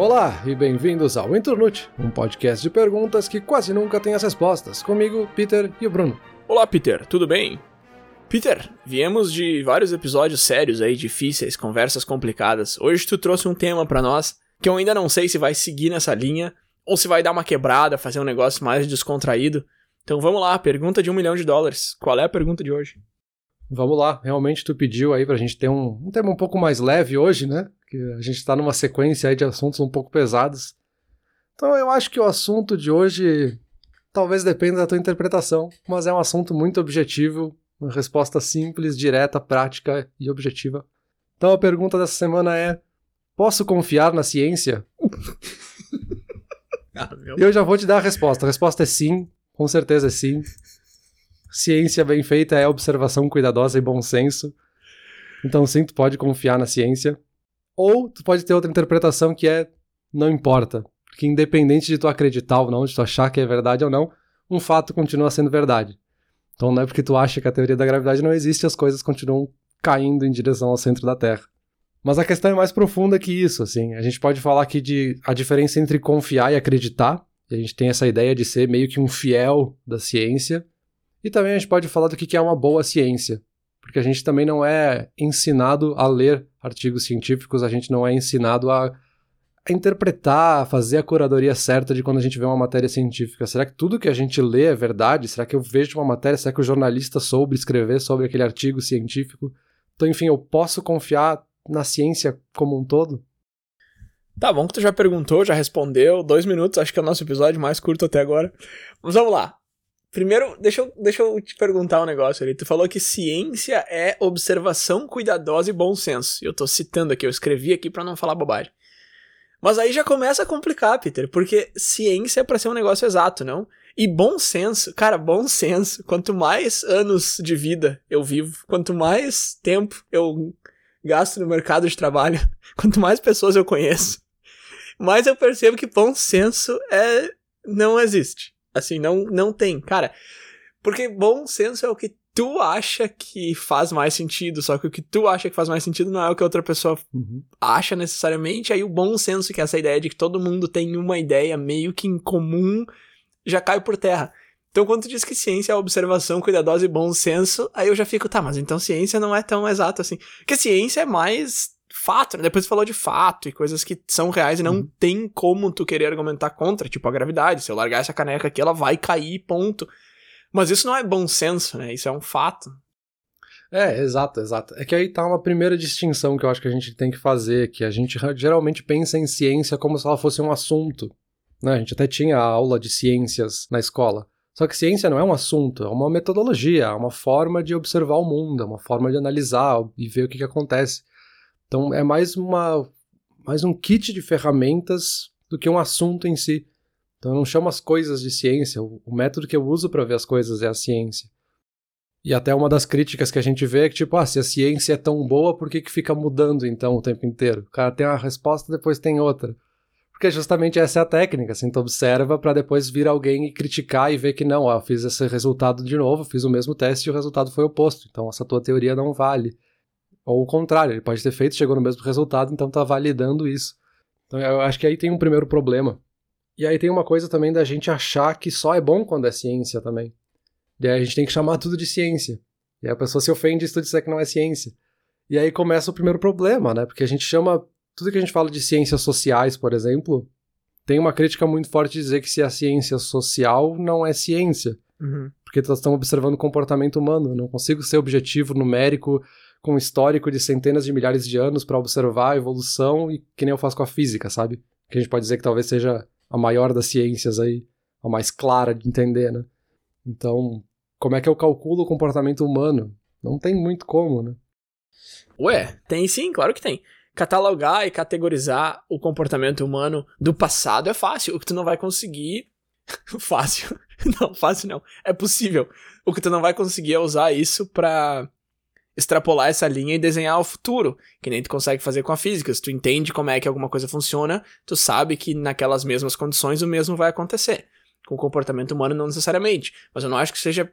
Olá e bem-vindos ao Internute, um podcast de perguntas que quase nunca tem as respostas. Comigo, Peter e o Bruno. Olá, Peter, tudo bem? Peter, viemos de vários episódios sérios aí, difíceis, conversas complicadas. Hoje tu trouxe um tema para nós que eu ainda não sei se vai seguir nessa linha ou se vai dar uma quebrada, fazer um negócio mais descontraído. Então vamos lá, pergunta de um milhão de dólares. Qual é a pergunta de hoje? Vamos lá, realmente tu pediu aí pra gente ter um, um tema um pouco mais leve hoje, né? Que a gente tá numa sequência aí de assuntos um pouco pesados. Então eu acho que o assunto de hoje talvez dependa da tua interpretação, mas é um assunto muito objetivo uma resposta simples, direta, prática e objetiva. Então a pergunta dessa semana é: posso confiar na ciência? ah, eu já vou te dar a resposta. A resposta é sim, com certeza é sim. Ciência bem feita é observação cuidadosa e bom senso. Então sim, tu pode confiar na ciência. Ou tu pode ter outra interpretação que é não importa. Porque independente de tu acreditar ou não, de tu achar que é verdade ou não, um fato continua sendo verdade. Então não é porque tu acha que a teoria da gravidade não existe, as coisas continuam caindo em direção ao centro da Terra. Mas a questão é mais profunda que isso, assim. A gente pode falar aqui de a diferença entre confiar e acreditar. E a gente tem essa ideia de ser meio que um fiel da ciência. E também a gente pode falar do que é uma boa ciência. Porque a gente também não é ensinado a ler artigos científicos, a gente não é ensinado a a interpretar, a fazer a curadoria certa de quando a gente vê uma matéria científica. Será que tudo que a gente lê é verdade? Será que eu vejo uma matéria? Será que o jornalista soube escrever sobre aquele artigo científico? Então, enfim, eu posso confiar na ciência como um todo? Tá bom que tu já perguntou, já respondeu. Dois minutos, acho que é o nosso episódio mais curto até agora. Mas vamos lá. Primeiro, deixa eu, deixa eu te perguntar um negócio ali. Tu falou que ciência é observação cuidadosa e bom senso. Eu tô citando aqui, eu escrevi aqui para não falar bobagem. Mas aí já começa a complicar, Peter, porque ciência é para ser um negócio exato, não? E bom senso, cara, bom senso. Quanto mais anos de vida eu vivo, quanto mais tempo eu gasto no mercado de trabalho, quanto mais pessoas eu conheço, mais eu percebo que bom senso é não existe. Assim, não não tem, cara. Porque bom senso é o que tu acha que faz mais sentido, só que o que tu acha que faz mais sentido não é o que outra pessoa uhum. acha necessariamente, aí o bom senso, que é essa ideia de que todo mundo tem uma ideia meio que em comum, já cai por terra. Então, quando tu diz que ciência é observação cuidadosa e bom senso, aí eu já fico, tá, mas então ciência não é tão exato assim. Porque ciência é mais fato, né? Depois falou de fato e coisas que são reais e não uhum. tem como tu querer argumentar contra, tipo a gravidade. Se eu largar essa caneca aqui, ela vai cair, ponto. Mas isso não é bom senso, né? Isso é um fato. É, exato, exato. É que aí tá uma primeira distinção que eu acho que a gente tem que fazer, que a gente geralmente pensa em ciência como se ela fosse um assunto. Né? A gente até tinha aula de ciências na escola. Só que ciência não é um assunto, é uma metodologia, é uma forma de observar o mundo, é uma forma de analisar e ver o que, que acontece. Então é mais uma mais um kit de ferramentas do que um assunto em si. Então eu não chamo as coisas de ciência, o, método que eu uso para ver as coisas é a ciência. E até uma das críticas que a gente vê é que, tipo, ah, se a ciência é tão boa, por que, que fica mudando então o tempo inteiro? O cara tem uma resposta, depois tem outra. Porque justamente essa é a técnica, assim, tu observa para depois vir alguém e criticar e ver que não, ó, eu fiz esse resultado de novo, fiz o mesmo teste e o resultado foi oposto, então essa tua teoria não vale. Ou o contrário, ele pode ter feito, chegou no mesmo resultado, então tá validando isso. Então eu acho que aí tem um primeiro problema. E aí tem uma coisa também da gente achar que só é bom quando é ciência também. E aí a gente tem que chamar tudo de ciência. E aí a pessoa se ofende se tu disser que não é ciência. E aí começa o primeiro problema, né? Porque a gente chama. Tudo que a gente fala de ciências sociais, por exemplo, tem uma crítica muito forte de dizer que se a ciência social não é ciência. Uhum. Porque nós estamos observando o comportamento humano. Eu não consigo ser objetivo numérico com histórico de centenas de milhares de anos para observar a evolução e que nem eu faço com a física, sabe? Que a gente pode dizer que talvez seja a maior das ciências aí, a mais clara de entender, né? Então, como é que eu calculo o comportamento humano? Não tem muito como, né? Ué, tem sim, claro que tem. Catalogar e categorizar o comportamento humano do passado é fácil. O que tu não vai conseguir. fácil. Não, fácil não. É possível. O que tu não vai conseguir é usar isso pra extrapolar essa linha e desenhar o futuro, que nem tu consegue fazer com a física. Se tu entende como é que alguma coisa funciona, tu sabe que naquelas mesmas condições o mesmo vai acontecer. Com o comportamento humano não necessariamente, mas eu não acho que seja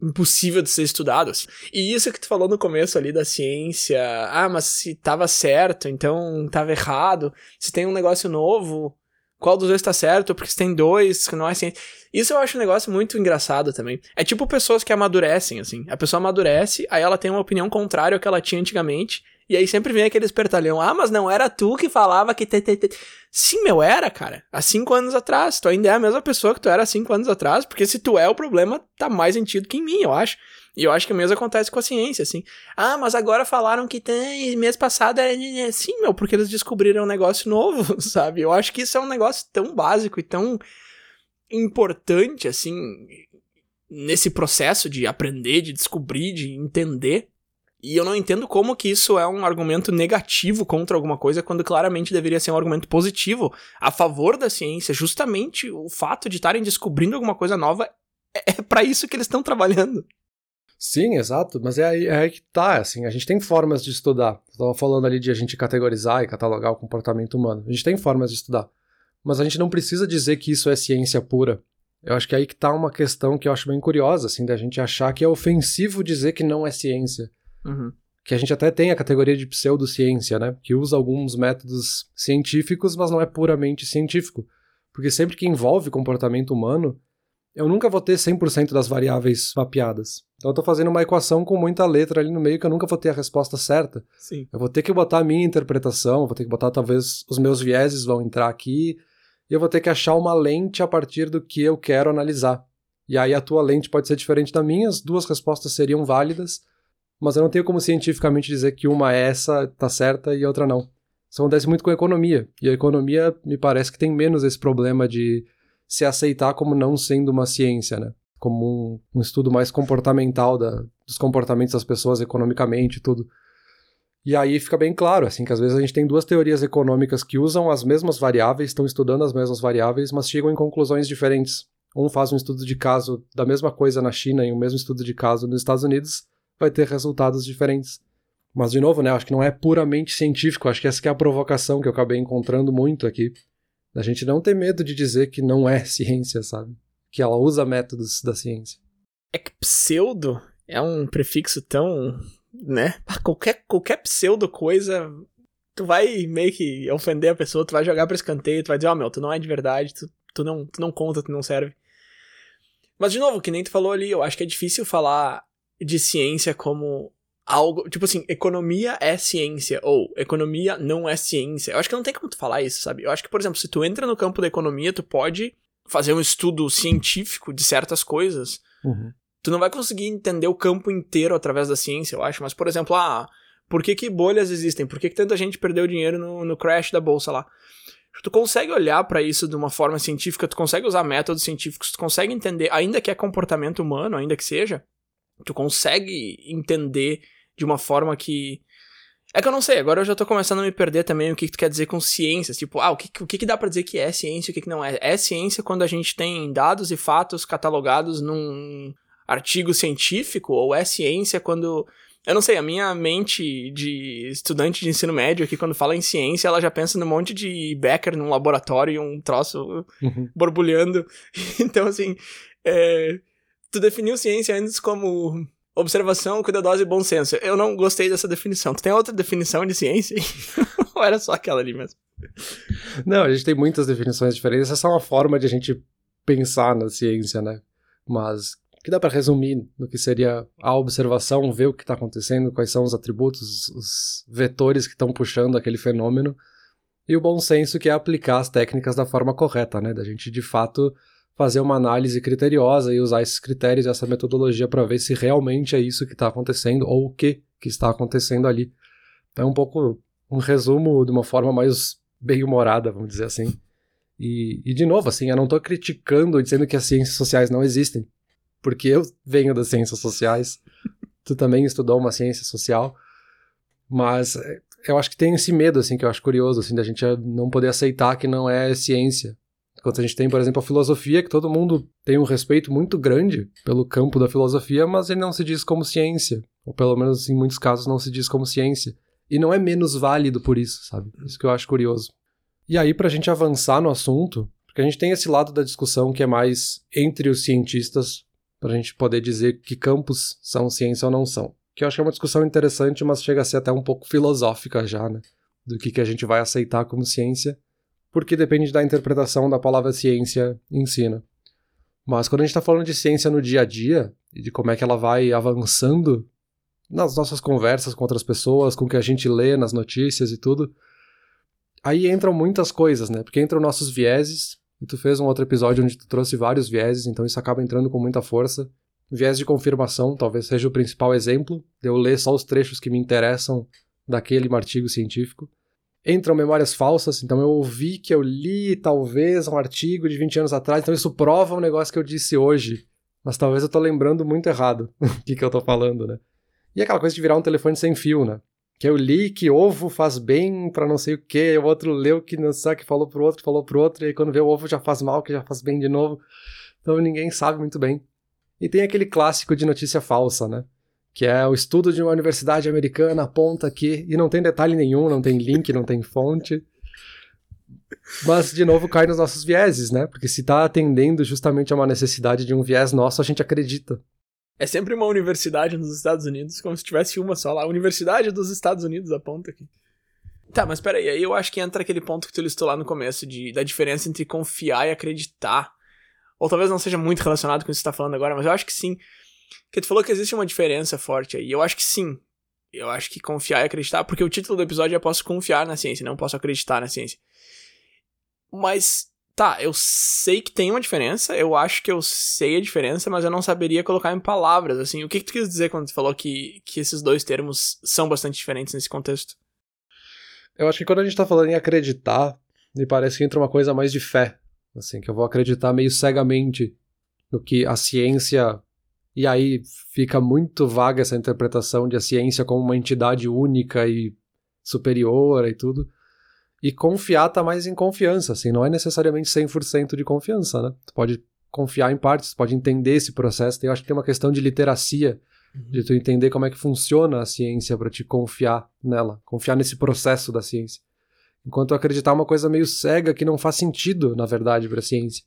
impossível de ser estudado. Assim. E isso que tu falou no começo ali da ciência, ah, mas se tava certo, então tava errado. Se tem um negócio novo, qual dos dois tá certo? Porque se tem dois, não é ciência. Isso eu acho um negócio muito engraçado também. É tipo pessoas que amadurecem, assim. A pessoa amadurece, aí ela tem uma opinião contrária ao que ela tinha antigamente, e aí sempre vem aquele espertalhão, ah, mas não era tu que falava que... Te, te, te. Sim, meu, era, cara. Há cinco anos atrás. Tu ainda é a mesma pessoa que tu era há cinco anos atrás, porque se tu é, o problema tá mais em ti do que em mim, eu acho. E eu acho que o mesmo acontece com a ciência, assim. Ah, mas agora falaram que tem... Mês passado era... Sim, meu, porque eles descobriram um negócio novo, sabe? Eu acho que isso é um negócio tão básico e tão importante, assim, nesse processo de aprender, de descobrir, de entender, e eu não entendo como que isso é um argumento negativo contra alguma coisa, quando claramente deveria ser um argumento positivo a favor da ciência. Justamente o fato de estarem descobrindo alguma coisa nova é, é para isso que eles estão trabalhando. Sim, exato, mas é aí, é aí que tá, assim, a gente tem formas de estudar. Eu tava falando ali de a gente categorizar e catalogar o comportamento humano. A gente tem formas de estudar. Mas a gente não precisa dizer que isso é ciência pura. Eu acho que é aí que tá uma questão que eu acho bem curiosa, assim, da gente achar que é ofensivo dizer que não é ciência. Uhum. Que a gente até tem a categoria de pseudociência, né? Que usa alguns métodos científicos, mas não é puramente científico. Porque sempre que envolve comportamento humano, eu nunca vou ter 100% das variáveis mapeadas. Então eu tô fazendo uma equação com muita letra ali no meio que eu nunca vou ter a resposta certa. Sim. Eu vou ter que botar a minha interpretação, vou ter que botar talvez os meus vieses vão entrar aqui, e eu vou ter que achar uma lente a partir do que eu quero analisar. E aí a tua lente pode ser diferente da minha, as duas respostas seriam válidas, mas eu não tenho como cientificamente dizer que uma é essa tá certa e a outra não. Isso acontece muito com a economia, e a economia me parece que tem menos esse problema de se aceitar como não sendo uma ciência, né? Como um, um estudo mais comportamental da, dos comportamentos das pessoas economicamente e tudo. E aí fica bem claro, assim, que às vezes a gente tem duas teorias econômicas que usam as mesmas variáveis, estão estudando as mesmas variáveis, mas chegam em conclusões diferentes. Um faz um estudo de caso da mesma coisa na China e o um mesmo estudo de caso nos Estados Unidos, vai ter resultados diferentes. Mas, de novo, né, acho que não é puramente científico, acho que essa que é a provocação que eu acabei encontrando muito aqui. Da gente não ter medo de dizer que não é ciência, sabe? Que ela usa métodos da ciência. É que pseudo é um prefixo tão, né? Qualquer, qualquer pseudo coisa, tu vai meio que ofender a pessoa, tu vai jogar pra escanteio, tu vai dizer, ó, oh, meu, tu não é de verdade, tu, tu, não, tu não conta, tu não serve. Mas, de novo, que nem tu falou ali, eu acho que é difícil falar de ciência como algo. Tipo assim, economia é ciência, ou economia não é ciência. Eu acho que não tem como tu falar isso, sabe? Eu acho que, por exemplo, se tu entra no campo da economia, tu pode fazer um estudo científico de certas coisas. Uhum. Tu não vai conseguir entender o campo inteiro através da ciência, eu acho. Mas, por exemplo, ah, por que, que bolhas existem? Por que, que tanta gente perdeu dinheiro no, no crash da bolsa lá? Tu consegue olhar para isso de uma forma científica, tu consegue usar métodos científicos, tu consegue entender, ainda que é comportamento humano, ainda que seja, tu consegue entender de uma forma que. É que eu não sei, agora eu já tô começando a me perder também o que, que tu quer dizer com ciências. Tipo, ah, o que, o que, que dá para dizer que é ciência e o que, que não é? É ciência quando a gente tem dados e fatos catalogados num artigo científico? Ou é ciência quando. Eu não sei, a minha mente de estudante de ensino médio aqui, quando fala em ciência, ela já pensa num monte de Becker num laboratório e um troço uhum. borbulhando. Então, assim, é, tu definiu ciência antes como observação, cuidadosa e bom senso. Eu não gostei dessa definição. Tu tem outra definição de ciência? Ou era só aquela ali mesmo? Não, a gente tem muitas definições diferentes. Essa é uma forma de a gente pensar na ciência, né? Mas que dá para resumir no que seria a observação, ver o que está acontecendo, quais são os atributos, os vetores que estão puxando aquele fenômeno, e o bom senso que é aplicar as técnicas da forma correta, né? Da gente de fato fazer uma análise criteriosa e usar esses critérios essa metodologia para ver se realmente é isso que está acontecendo ou o que, que está acontecendo ali. Então é um pouco um resumo de uma forma mais bem-humorada, vamos dizer assim. E, e, de novo, assim, eu não estou criticando, dizendo que as ciências sociais não existem, porque eu venho das ciências sociais, tu também estudou uma ciência social, mas é, eu acho que tem esse medo, assim, que eu acho curioso, assim, da gente não poder aceitar que não é ciência, Enquanto a gente tem, por exemplo, a filosofia, que todo mundo tem um respeito muito grande pelo campo da filosofia, mas ele não se diz como ciência. Ou pelo menos em muitos casos não se diz como ciência. E não é menos válido por isso, sabe? Isso que eu acho curioso. E aí, pra gente avançar no assunto, porque a gente tem esse lado da discussão que é mais entre os cientistas, para a gente poder dizer que campos são ciência ou não são. Que eu acho que é uma discussão interessante, mas chega a ser até um pouco filosófica já, né? Do que, que a gente vai aceitar como ciência, porque depende da interpretação da palavra ciência em si, né? Mas quando a gente está falando de ciência no dia a dia, e de como é que ela vai avançando nas nossas conversas com outras pessoas, com o que a gente lê nas notícias e tudo, aí entram muitas coisas, né? Porque entram nossos vieses, e tu fez um outro episódio onde tu trouxe vários vieses, então isso acaba entrando com muita força. Viés de confirmação talvez seja o principal exemplo, de eu ler só os trechos que me interessam daquele artigo científico. Entram memórias falsas, então eu ouvi que eu li talvez um artigo de 20 anos atrás, então isso prova um negócio que eu disse hoje, mas talvez eu tô lembrando muito errado o que, que eu tô falando, né? E aquela coisa de virar um telefone sem fio, né? Que eu li que ovo faz bem para não sei o que, o outro leu que não sabe que falou pro outro, falou pro outro, e aí quando vê o ovo já faz mal, que já faz bem de novo. Então ninguém sabe muito bem. E tem aquele clássico de notícia falsa, né? Que é o estudo de uma universidade americana aponta aqui, e não tem detalhe nenhum, não tem link, não tem fonte. Mas, de novo, cai nos nossos vieses, né? Porque se tá atendendo justamente a uma necessidade de um viés nosso, a gente acredita. É sempre uma universidade nos Estados Unidos, como se tivesse uma só lá. Universidade dos Estados Unidos, aponta aqui. Tá, mas peraí, aí eu acho que entra aquele ponto que tu listou lá no começo, de, da diferença entre confiar e acreditar. Ou talvez não seja muito relacionado com o que você tá falando agora, mas eu acho que sim. Porque tu falou que existe uma diferença forte aí. Eu acho que sim. Eu acho que confiar e acreditar, porque o título do episódio é Posso Confiar na Ciência, não posso acreditar na ciência. Mas Tá, eu sei que tem uma diferença, eu acho que eu sei a diferença, mas eu não saberia colocar em palavras, assim. O que, que tu quis dizer quando tu falou que, que esses dois termos são bastante diferentes nesse contexto? Eu acho que quando a gente tá falando em acreditar, me parece que entra uma coisa mais de fé, assim, que eu vou acreditar meio cegamente no que a ciência. E aí fica muito vaga essa interpretação de a ciência como uma entidade única e superior e tudo. E confiar tá mais em confiança, assim, não é necessariamente 100% de confiança, né? Tu pode confiar em partes, pode entender esse processo. Eu acho que tem uma questão de literacia, uhum. de tu entender como é que funciona a ciência para te confiar nela, confiar nesse processo da ciência. Enquanto acreditar uma coisa meio cega que não faz sentido, na verdade, para a ciência.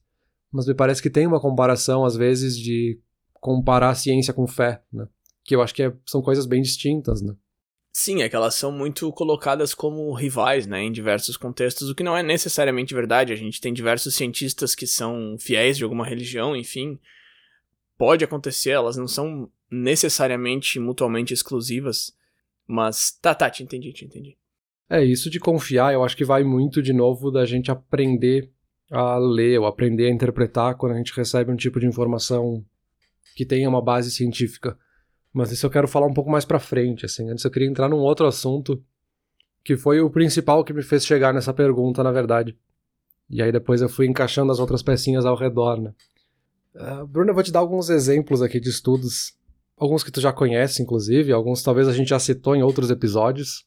Mas me parece que tem uma comparação, às vezes, de comparar a ciência com fé, né? Que eu acho que é, são coisas bem distintas, né? Sim, é que elas são muito colocadas como rivais, né, em diversos contextos, o que não é necessariamente verdade. A gente tem diversos cientistas que são fiéis de alguma religião, enfim. Pode acontecer, elas não são necessariamente mutuamente exclusivas. Mas tá, tá, te entendi, te entendi. É, isso de confiar, eu acho que vai muito de novo da gente aprender a ler ou aprender a interpretar quando a gente recebe um tipo de informação que tenha uma base científica. Mas isso eu quero falar um pouco mais pra frente, assim. Antes eu queria entrar num outro assunto que foi o principal que me fez chegar nessa pergunta, na verdade. E aí depois eu fui encaixando as outras pecinhas ao redor, né? Uh, Bruno, eu vou te dar alguns exemplos aqui de estudos. Alguns que tu já conhece, inclusive. Alguns talvez a gente já citou em outros episódios.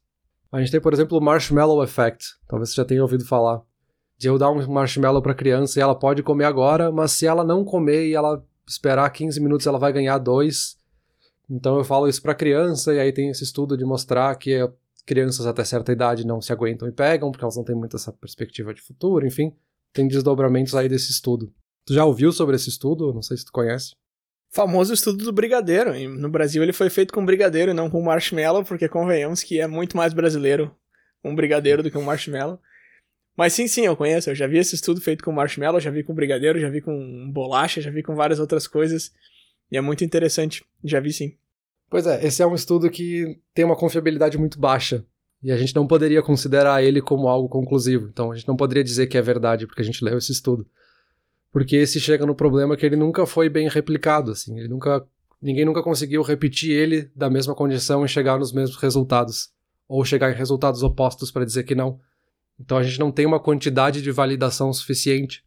A gente tem, por exemplo, o Marshmallow Effect. Talvez você já tenha ouvido falar. De eu dar um marshmallow pra criança e ela pode comer agora, mas se ela não comer e ela esperar 15 minutos, ela vai ganhar dois. Então eu falo isso para criança e aí tem esse estudo de mostrar que crianças até certa idade não se aguentam e pegam porque elas não têm muita essa perspectiva de futuro, enfim, tem desdobramentos aí desse estudo. Tu já ouviu sobre esse estudo? Não sei se tu conhece. Famoso estudo do brigadeiro. No Brasil ele foi feito com brigadeiro e não com marshmallow, porque convenhamos que é muito mais brasileiro um brigadeiro do que um marshmallow. Mas sim, sim, eu conheço. Eu já vi esse estudo feito com marshmallow, já vi com brigadeiro, já vi com bolacha, já vi com várias outras coisas. E é muito interessante. Já vi sim. Pois é, esse é um estudo que tem uma confiabilidade muito baixa. E a gente não poderia considerar ele como algo conclusivo. Então a gente não poderia dizer que é verdade porque a gente leu esse estudo. Porque esse chega no problema que ele nunca foi bem replicado, assim, ele nunca ninguém nunca conseguiu repetir ele da mesma condição e chegar nos mesmos resultados ou chegar em resultados opostos para dizer que não. Então a gente não tem uma quantidade de validação suficiente.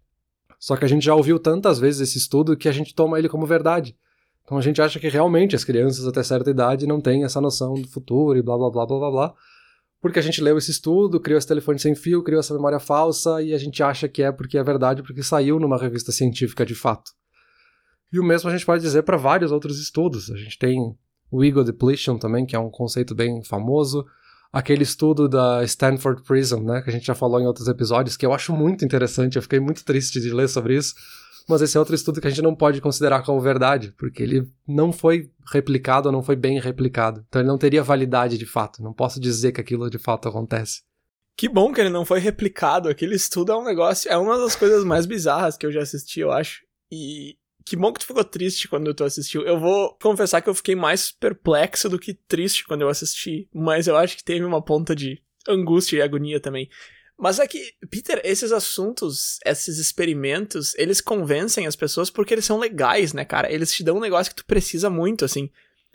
Só que a gente já ouviu tantas vezes esse estudo que a gente toma ele como verdade. Então a gente acha que realmente as crianças até certa idade não têm essa noção do futuro e blá blá blá blá blá blá. Porque a gente leu esse estudo, criou esse telefone sem fio, criou essa memória falsa e a gente acha que é porque é verdade, porque saiu numa revista científica de fato. E o mesmo a gente pode dizer para vários outros estudos. A gente tem o ego depletion também, que é um conceito bem famoso. Aquele estudo da Stanford Prison, né, que a gente já falou em outros episódios, que eu acho muito interessante, eu fiquei muito triste de ler sobre isso mas esse é outro estudo que a gente não pode considerar como verdade, porque ele não foi replicado ou não foi bem replicado. Então ele não teria validade de fato. Não posso dizer que aquilo de fato acontece. Que bom que ele não foi replicado. Aquele estudo é um negócio. É uma das coisas mais bizarras que eu já assisti, eu acho. E que bom que tu ficou triste quando tu assistiu. Eu vou confessar que eu fiquei mais perplexo do que triste quando eu assisti. Mas eu acho que teve uma ponta de angústia e agonia também. Mas é que, Peter, esses assuntos, esses experimentos, eles convencem as pessoas porque eles são legais, né, cara? Eles te dão um negócio que tu precisa muito, assim.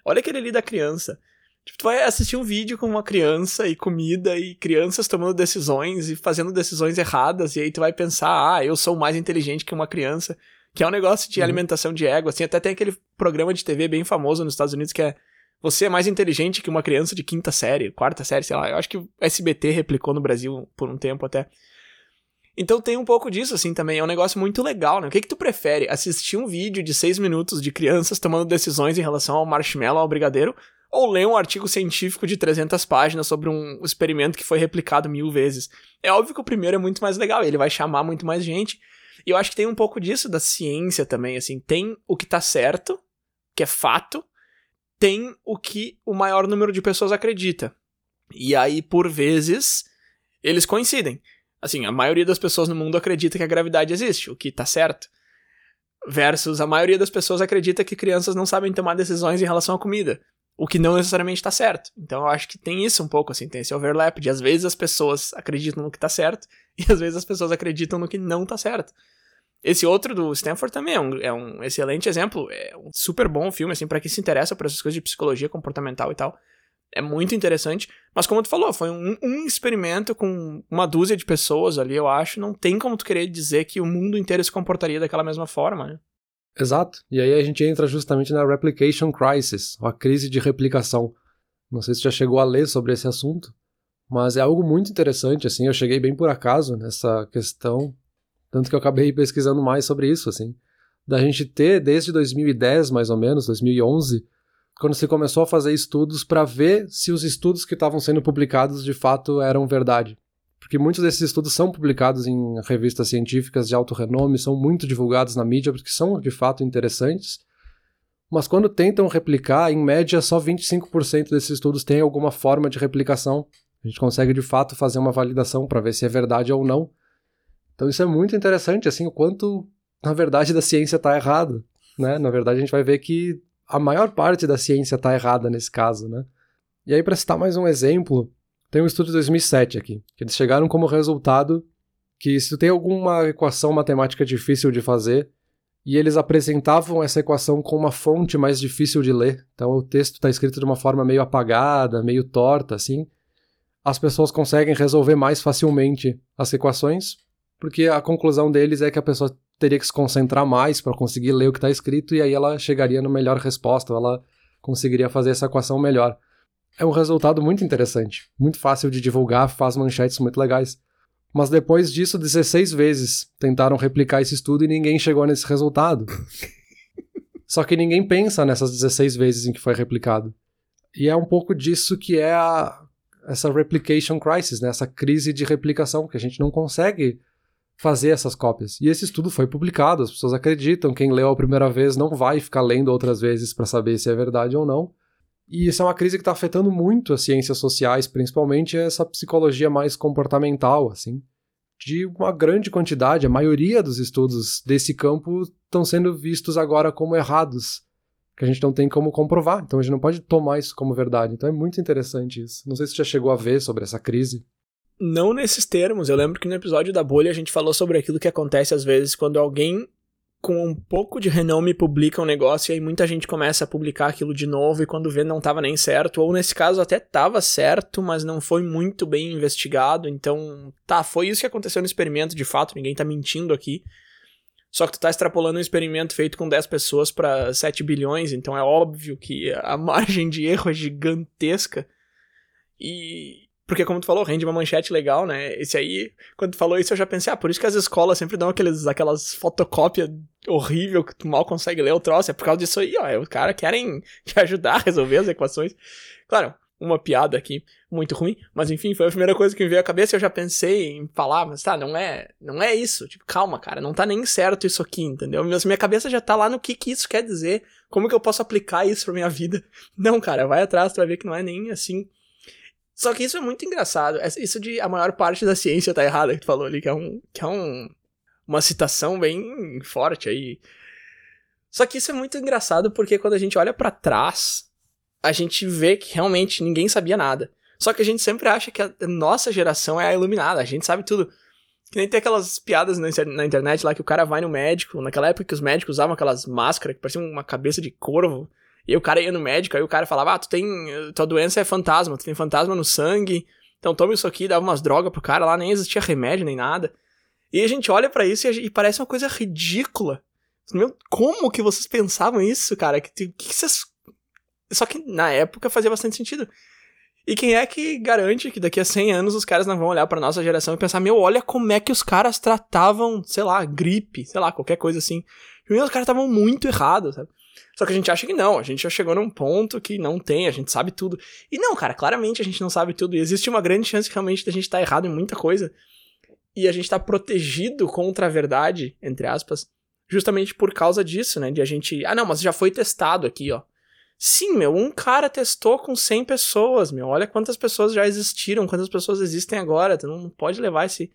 Olha aquele ali da criança. Tipo, tu vai assistir um vídeo com uma criança e comida e crianças tomando decisões e fazendo decisões erradas, e aí tu vai pensar, ah, eu sou mais inteligente que uma criança, que é um negócio de uhum. alimentação de ego, assim, até tem aquele programa de TV bem famoso nos Estados Unidos que é você é mais inteligente que uma criança de quinta série, quarta série, sei lá. Eu acho que o SBT replicou no Brasil por um tempo até. Então tem um pouco disso, assim, também. É um negócio muito legal, né? O que, que tu prefere? Assistir um vídeo de seis minutos de crianças tomando decisões em relação ao marshmallow, ao brigadeiro? Ou ler um artigo científico de 300 páginas sobre um experimento que foi replicado mil vezes? É óbvio que o primeiro é muito mais legal, ele vai chamar muito mais gente. E eu acho que tem um pouco disso da ciência também, assim. Tem o que tá certo, que é fato, tem o que o maior número de pessoas acredita. E aí, por vezes, eles coincidem. Assim, a maioria das pessoas no mundo acredita que a gravidade existe, o que tá certo. Versus a maioria das pessoas acredita que crianças não sabem tomar decisões em relação à comida, o que não necessariamente tá certo. Então eu acho que tem isso um pouco, assim, tem esse overlap de às vezes as pessoas acreditam no que tá certo e às vezes as pessoas acreditam no que não tá certo. Esse outro do Stanford também é um, é um excelente exemplo. É um super bom filme, assim, para quem se interessa por essas coisas de psicologia comportamental e tal. É muito interessante. Mas como tu falou, foi um, um experimento com uma dúzia de pessoas ali, eu acho. Não tem como tu querer dizer que o mundo inteiro se comportaria daquela mesma forma, né? Exato. E aí a gente entra justamente na Replication Crisis, a crise de replicação. Não sei se já chegou a ler sobre esse assunto, mas é algo muito interessante, assim, eu cheguei bem por acaso nessa questão tanto que eu acabei pesquisando mais sobre isso, assim. Da gente ter, desde 2010, mais ou menos, 2011, quando se começou a fazer estudos para ver se os estudos que estavam sendo publicados de fato eram verdade. Porque muitos desses estudos são publicados em revistas científicas de alto renome, são muito divulgados na mídia, porque são de fato interessantes. Mas quando tentam replicar, em média, só 25% desses estudos têm alguma forma de replicação. A gente consegue de fato fazer uma validação para ver se é verdade ou não. Então isso é muito interessante, assim, o quanto, na verdade, da ciência está errado, né? Na verdade, a gente vai ver que a maior parte da ciência está errada nesse caso, né? E aí, para citar mais um exemplo, tem um estudo de 2007 aqui, que eles chegaram como resultado que se tem alguma equação matemática difícil de fazer, e eles apresentavam essa equação com uma fonte mais difícil de ler, então o texto está escrito de uma forma meio apagada, meio torta, assim, as pessoas conseguem resolver mais facilmente as equações, porque a conclusão deles é que a pessoa teria que se concentrar mais para conseguir ler o que está escrito e aí ela chegaria na melhor resposta, ela conseguiria fazer essa equação melhor. É um resultado muito interessante, muito fácil de divulgar, faz manchetes muito legais. Mas depois disso, 16 vezes tentaram replicar esse estudo e ninguém chegou nesse resultado. Só que ninguém pensa nessas 16 vezes em que foi replicado. E é um pouco disso que é a, essa replication crisis, né? essa crise de replicação, que a gente não consegue fazer essas cópias. E esse estudo foi publicado, as pessoas acreditam, quem leu a primeira vez não vai ficar lendo outras vezes para saber se é verdade ou não. E isso é uma crise que está afetando muito as ciências sociais, principalmente essa psicologia mais comportamental, assim. De uma grande quantidade, a maioria dos estudos desse campo estão sendo vistos agora como errados, que a gente não tem como comprovar, então a gente não pode tomar isso como verdade. Então é muito interessante isso. Não sei se você já chegou a ver sobre essa crise não nesses termos. Eu lembro que no episódio da bolha a gente falou sobre aquilo que acontece às vezes quando alguém com um pouco de renome publica um negócio e aí muita gente começa a publicar aquilo de novo e quando vê não estava nem certo, ou nesse caso até estava certo, mas não foi muito bem investigado, então tá, foi isso que aconteceu no experimento de fato, ninguém tá mentindo aqui. Só que tu tá extrapolando um experimento feito com 10 pessoas para 7 bilhões, então é óbvio que a margem de erro é gigantesca. E, porque, como tu falou, rende uma manchete legal, né? Esse aí, quando tu falou isso, eu já pensei, ah, por isso que as escolas sempre dão aqueles, aquelas fotocópias horrível que tu mal consegue ler o troço. É por causa disso aí, ó. Os caras querem te ajudar a resolver as equações. Claro, uma piada aqui muito ruim, mas enfim, foi a primeira coisa que me veio à cabeça eu já pensei em falar, mas tá, não é, não é isso. Tipo, calma, cara, não tá nem certo isso aqui, entendeu? Minha cabeça já tá lá no que que isso quer dizer, como que eu posso aplicar isso pra minha vida. Não, cara, vai atrás, tu vai ver que não é nem assim. Só que isso é muito engraçado. Isso de a maior parte da ciência tá errada que tu falou ali, que é um que é um uma citação bem forte aí. Só que isso é muito engraçado porque quando a gente olha para trás, a gente vê que realmente ninguém sabia nada. Só que a gente sempre acha que a nossa geração é a iluminada, a gente sabe tudo. Que nem tem aquelas piadas na internet lá que o cara vai no médico, naquela época que os médicos usavam aquelas máscaras que pareciam uma cabeça de corvo. E o cara ia no médico, aí o cara falava: Ah, tu tem. Tua doença é fantasma, tu tem fantasma no sangue. Então toma isso aqui, dava umas drogas pro cara lá, nem existia remédio nem nada. E a gente olha para isso e, e, parece uma coisa ridícula. Meu, como que vocês pensavam isso, cara? Que, que vocês... Só que na época fazia bastante sentido. E quem é que garante que daqui a 100 anos os caras não vão olhar pra nossa geração e pensar, meu, olha como é que os caras tratavam, sei lá, gripe, sei lá, qualquer coisa assim. E os caras estavam muito errados, sabe? Só que a gente acha que não, a gente já chegou num ponto que não tem, a gente sabe tudo. E não, cara, claramente a gente não sabe tudo. E existe uma grande chance realmente da gente estar tá errado em muita coisa e a gente tá protegido contra a verdade, entre aspas, justamente por causa disso, né? De a gente. Ah, não, mas já foi testado aqui, ó. Sim, meu, um cara testou com 100 pessoas, meu. Olha quantas pessoas já existiram, quantas pessoas existem agora. Tu não pode levar esse.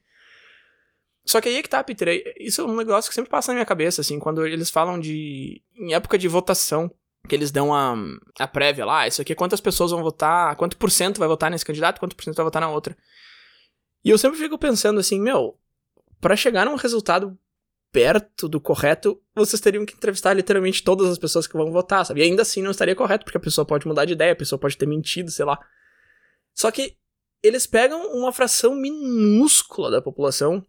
Só que aí é que tá, Peter. Isso é um negócio que sempre passa na minha cabeça, assim, quando eles falam de. Em época de votação, que eles dão a, a prévia lá, isso aqui, quantas pessoas vão votar, quanto por cento vai votar nesse candidato, quanto por cento vai votar na outra. E eu sempre fico pensando assim, meu, para chegar num resultado perto do correto, vocês teriam que entrevistar literalmente todas as pessoas que vão votar, sabe? E ainda assim não estaria correto, porque a pessoa pode mudar de ideia, a pessoa pode ter mentido, sei lá. Só que eles pegam uma fração minúscula da população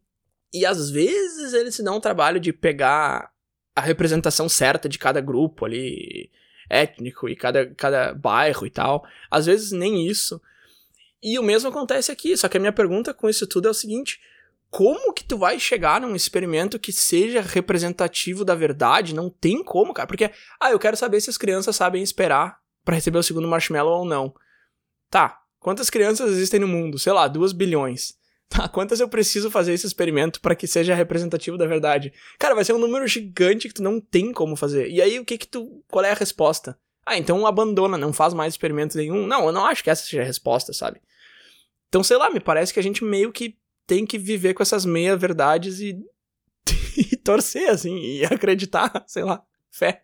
e às vezes eles se dão o trabalho de pegar a representação certa de cada grupo ali, étnico e cada, cada bairro e tal. Às vezes nem isso. E o mesmo acontece aqui, só que a minha pergunta com isso tudo é o seguinte: como que tu vai chegar num experimento que seja representativo da verdade? Não tem como, cara. Porque, ah, eu quero saber se as crianças sabem esperar para receber o segundo marshmallow ou não. Tá, quantas crianças existem no mundo? Sei lá, duas bilhões. Tá, quantas eu preciso fazer esse experimento para que seja representativo da verdade? Cara, vai ser um número gigante que tu não tem como fazer. E aí, o que que tu. Qual é a resposta? Ah, então abandona, não faz mais experimento nenhum. Não, eu não acho que essa seja a resposta, sabe? Então, sei lá, me parece que a gente meio que tem que viver com essas meia-verdades e, e torcer, assim, e acreditar, sei lá, fé.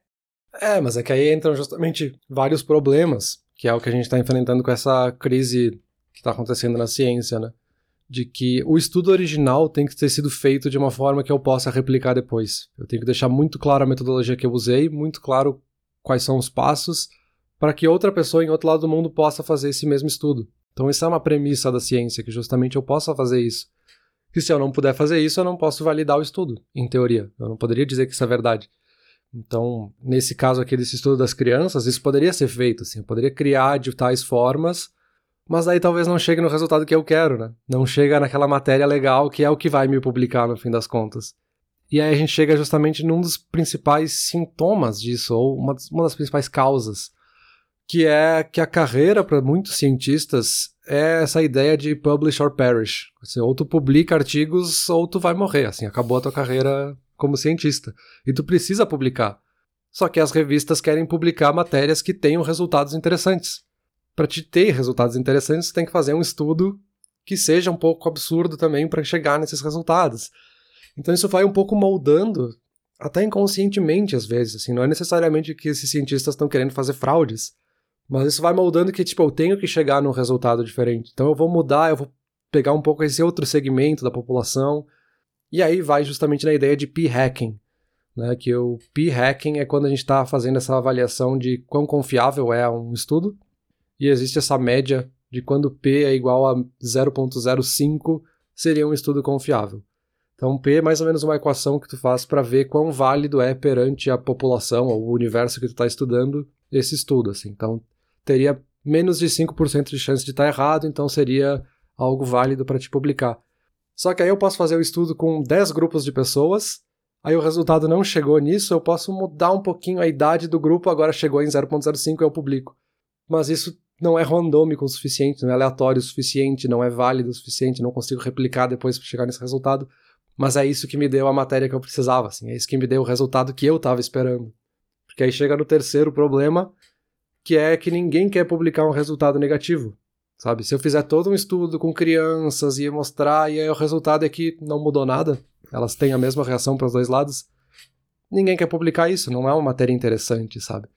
É, mas é que aí entram justamente vários problemas, que é o que a gente está enfrentando com essa crise que está acontecendo na ciência, né? De que o estudo original tem que ter sido feito de uma forma que eu possa replicar depois. Eu tenho que deixar muito claro a metodologia que eu usei, muito claro quais são os passos, para que outra pessoa em outro lado do mundo possa fazer esse mesmo estudo. Então, isso é uma premissa da ciência, que justamente eu possa fazer isso. E se eu não puder fazer isso, eu não posso validar o estudo, em teoria. Eu não poderia dizer que isso é verdade. Então, nesse caso aqui desse estudo das crianças, isso poderia ser feito, assim, eu poderia criar de tais formas, mas aí talvez não chegue no resultado que eu quero, né? Não chega naquela matéria legal que é o que vai me publicar no fim das contas. E aí a gente chega justamente num dos principais sintomas disso, ou uma, uma das principais causas que é que a carreira para muitos cientistas é essa ideia de publish or perish. Assim, ou tu publica artigos ou tu vai morrer, assim, acabou a tua carreira como cientista. E tu precisa publicar. Só que as revistas querem publicar matérias que tenham resultados interessantes. Para te ter resultados interessantes, tu tem que fazer um estudo que seja um pouco absurdo também para chegar nesses resultados. Então isso vai um pouco moldando, até inconscientemente às vezes, assim, não é necessariamente que esses cientistas estão querendo fazer fraudes, mas isso vai moldando que, tipo, eu tenho que chegar num resultado diferente. Então eu vou mudar, eu vou pegar um pouco esse outro segmento da população. E aí vai justamente na ideia de p-hacking. Né, que o p-hacking é quando a gente está fazendo essa avaliação de quão confiável é um estudo. E existe essa média de quando p é igual a 0.05 seria um estudo confiável. Então, P é mais ou menos uma equação que tu faz para ver quão válido é perante a população ou o universo que tu está estudando esse estudo. Assim. Então, teria menos de 5% de chance de estar errado, então seria algo válido para te publicar. Só que aí eu posso fazer o estudo com 10 grupos de pessoas, aí o resultado não chegou nisso, eu posso mudar um pouquinho a idade do grupo, agora chegou em 0.05 eu publico. Mas isso não é randômico o suficiente, não é aleatório o suficiente, não é válido o suficiente, não consigo replicar depois para chegar nesse resultado. Mas é isso que me deu a matéria que eu precisava, assim, é isso que me deu o resultado que eu estava esperando. Porque aí chega no terceiro problema, que é que ninguém quer publicar um resultado negativo. Sabe? Se eu fizer todo um estudo com crianças e mostrar, e aí o resultado é que não mudou nada, elas têm a mesma reação para os dois lados, ninguém quer publicar isso, não é uma matéria interessante, sabe?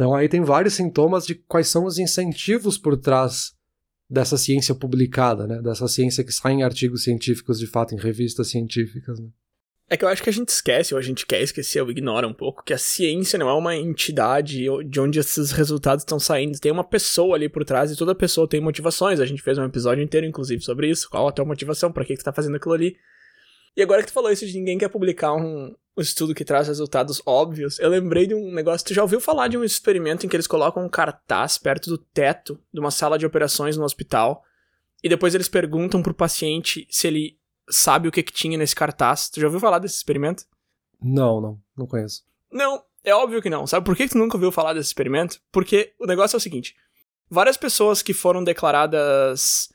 Então aí tem vários sintomas de quais são os incentivos por trás dessa ciência publicada, né? Dessa ciência que sai em artigos científicos, de fato, em revistas científicas, né? É que eu acho que a gente esquece, ou a gente quer esquecer, ou ignora um pouco, que a ciência não é uma entidade de onde esses resultados estão saindo. Tem uma pessoa ali por trás e toda pessoa tem motivações. A gente fez um episódio inteiro, inclusive, sobre isso. Qual a tua motivação? Pra que, que tu tá fazendo aquilo ali? E agora que tu falou isso de ninguém quer publicar um, um estudo que traz resultados óbvios, eu lembrei de um negócio. Tu já ouviu falar de um experimento em que eles colocam um cartaz perto do teto de uma sala de operações no hospital e depois eles perguntam pro paciente se ele sabe o que, que tinha nesse cartaz. Tu já ouviu falar desse experimento? Não, não, não conheço. Não, é óbvio que não. Sabe por que tu nunca ouviu falar desse experimento? Porque o negócio é o seguinte: várias pessoas que foram declaradas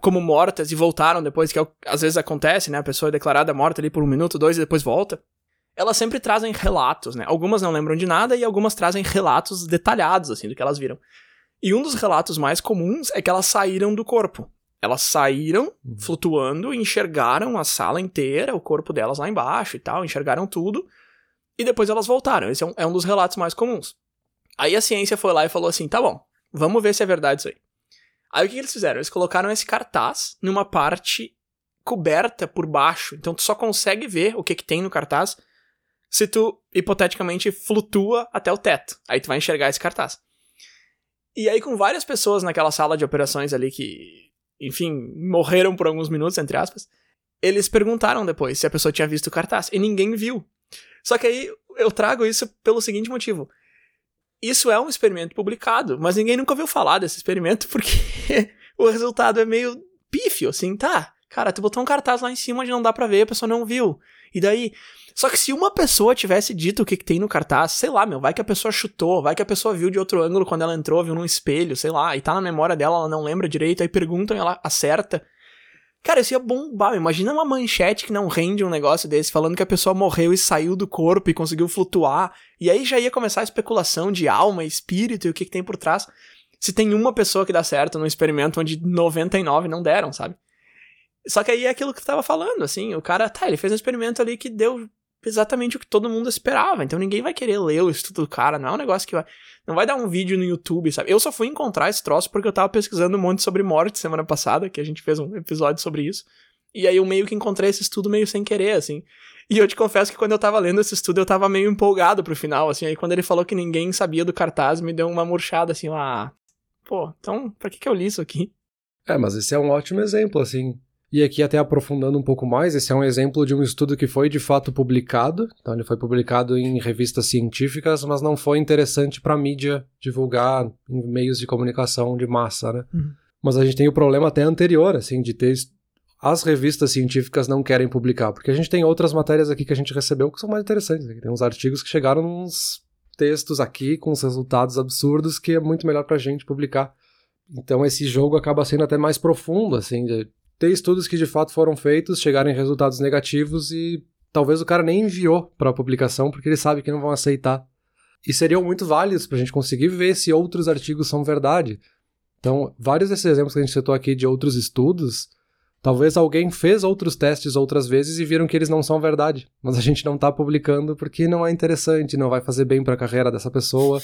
como mortas e voltaram depois, que é às vezes acontece, né? A pessoa é declarada morta ali por um minuto, dois e depois volta. Elas sempre trazem relatos, né? Algumas não lembram de nada e algumas trazem relatos detalhados, assim, do que elas viram. E um dos relatos mais comuns é que elas saíram do corpo. Elas saíram uhum. flutuando, enxergaram a sala inteira, o corpo delas lá embaixo e tal, enxergaram tudo, e depois elas voltaram. Esse é um, é um dos relatos mais comuns. Aí a ciência foi lá e falou assim: tá bom, vamos ver se é verdade isso aí. Aí o que eles fizeram? Eles colocaram esse cartaz numa parte coberta por baixo, então tu só consegue ver o que, que tem no cartaz se tu, hipoteticamente, flutua até o teto. Aí tu vai enxergar esse cartaz. E aí, com várias pessoas naquela sala de operações ali que enfim, morreram por alguns minutos, entre aspas, eles perguntaram depois se a pessoa tinha visto o cartaz e ninguém viu. Só que aí eu trago isso pelo seguinte motivo. Isso é um experimento publicado, mas ninguém nunca ouviu falar desse experimento porque o resultado é meio pífio, assim, tá? Cara, tu botou um cartaz lá em cima onde não dá pra ver, a pessoa não viu. E daí, só que se uma pessoa tivesse dito o que, que tem no cartaz, sei lá, meu, vai que a pessoa chutou, vai que a pessoa viu de outro ângulo quando ela entrou, viu num espelho, sei lá, e tá na memória dela, ela não lembra direito, aí perguntam ela acerta. Cara, isso ia bombar. Imagina uma manchete que não rende um negócio desse, falando que a pessoa morreu e saiu do corpo e conseguiu flutuar. E aí já ia começar a especulação de alma, espírito e o que, que tem por trás. Se tem uma pessoa que dá certo num experimento onde 99 não deram, sabe? Só que aí é aquilo que tu tava falando, assim, o cara, tá, ele fez um experimento ali que deu exatamente o que todo mundo esperava. Então ninguém vai querer ler o estudo do cara, não é um negócio que vai. Não vai dar um vídeo no YouTube, sabe? Eu só fui encontrar esse troço porque eu tava pesquisando um monte sobre morte semana passada, que a gente fez um episódio sobre isso. E aí eu meio que encontrei esse estudo meio sem querer, assim. E eu te confesso que quando eu tava lendo esse estudo, eu tava meio empolgado pro final, assim. Aí quando ele falou que ninguém sabia do cartaz, me deu uma murchada, assim, ah. Pô, então, pra que que eu li isso aqui? É, mas esse é um ótimo exemplo, assim. E aqui, até aprofundando um pouco mais, esse é um exemplo de um estudo que foi de fato publicado. Então, ele foi publicado em revistas científicas, mas não foi interessante para a mídia divulgar em meios de comunicação de massa, né? Uhum. Mas a gente tem o problema até anterior, assim, de ter. As revistas científicas não querem publicar, porque a gente tem outras matérias aqui que a gente recebeu que são mais interessantes. Tem uns artigos que chegaram nos textos aqui com os resultados absurdos que é muito melhor para a gente publicar. Então esse jogo acaba sendo até mais profundo, assim, de ter estudos que de fato foram feitos, chegaram em resultados negativos e talvez o cara nem enviou para a publicação porque ele sabe que não vão aceitar. E seriam muito válidos para a gente conseguir ver se outros artigos são verdade. Então, vários desses exemplos que a gente citou aqui de outros estudos, talvez alguém fez outros testes outras vezes e viram que eles não são verdade, mas a gente não está publicando porque não é interessante, não vai fazer bem para a carreira dessa pessoa.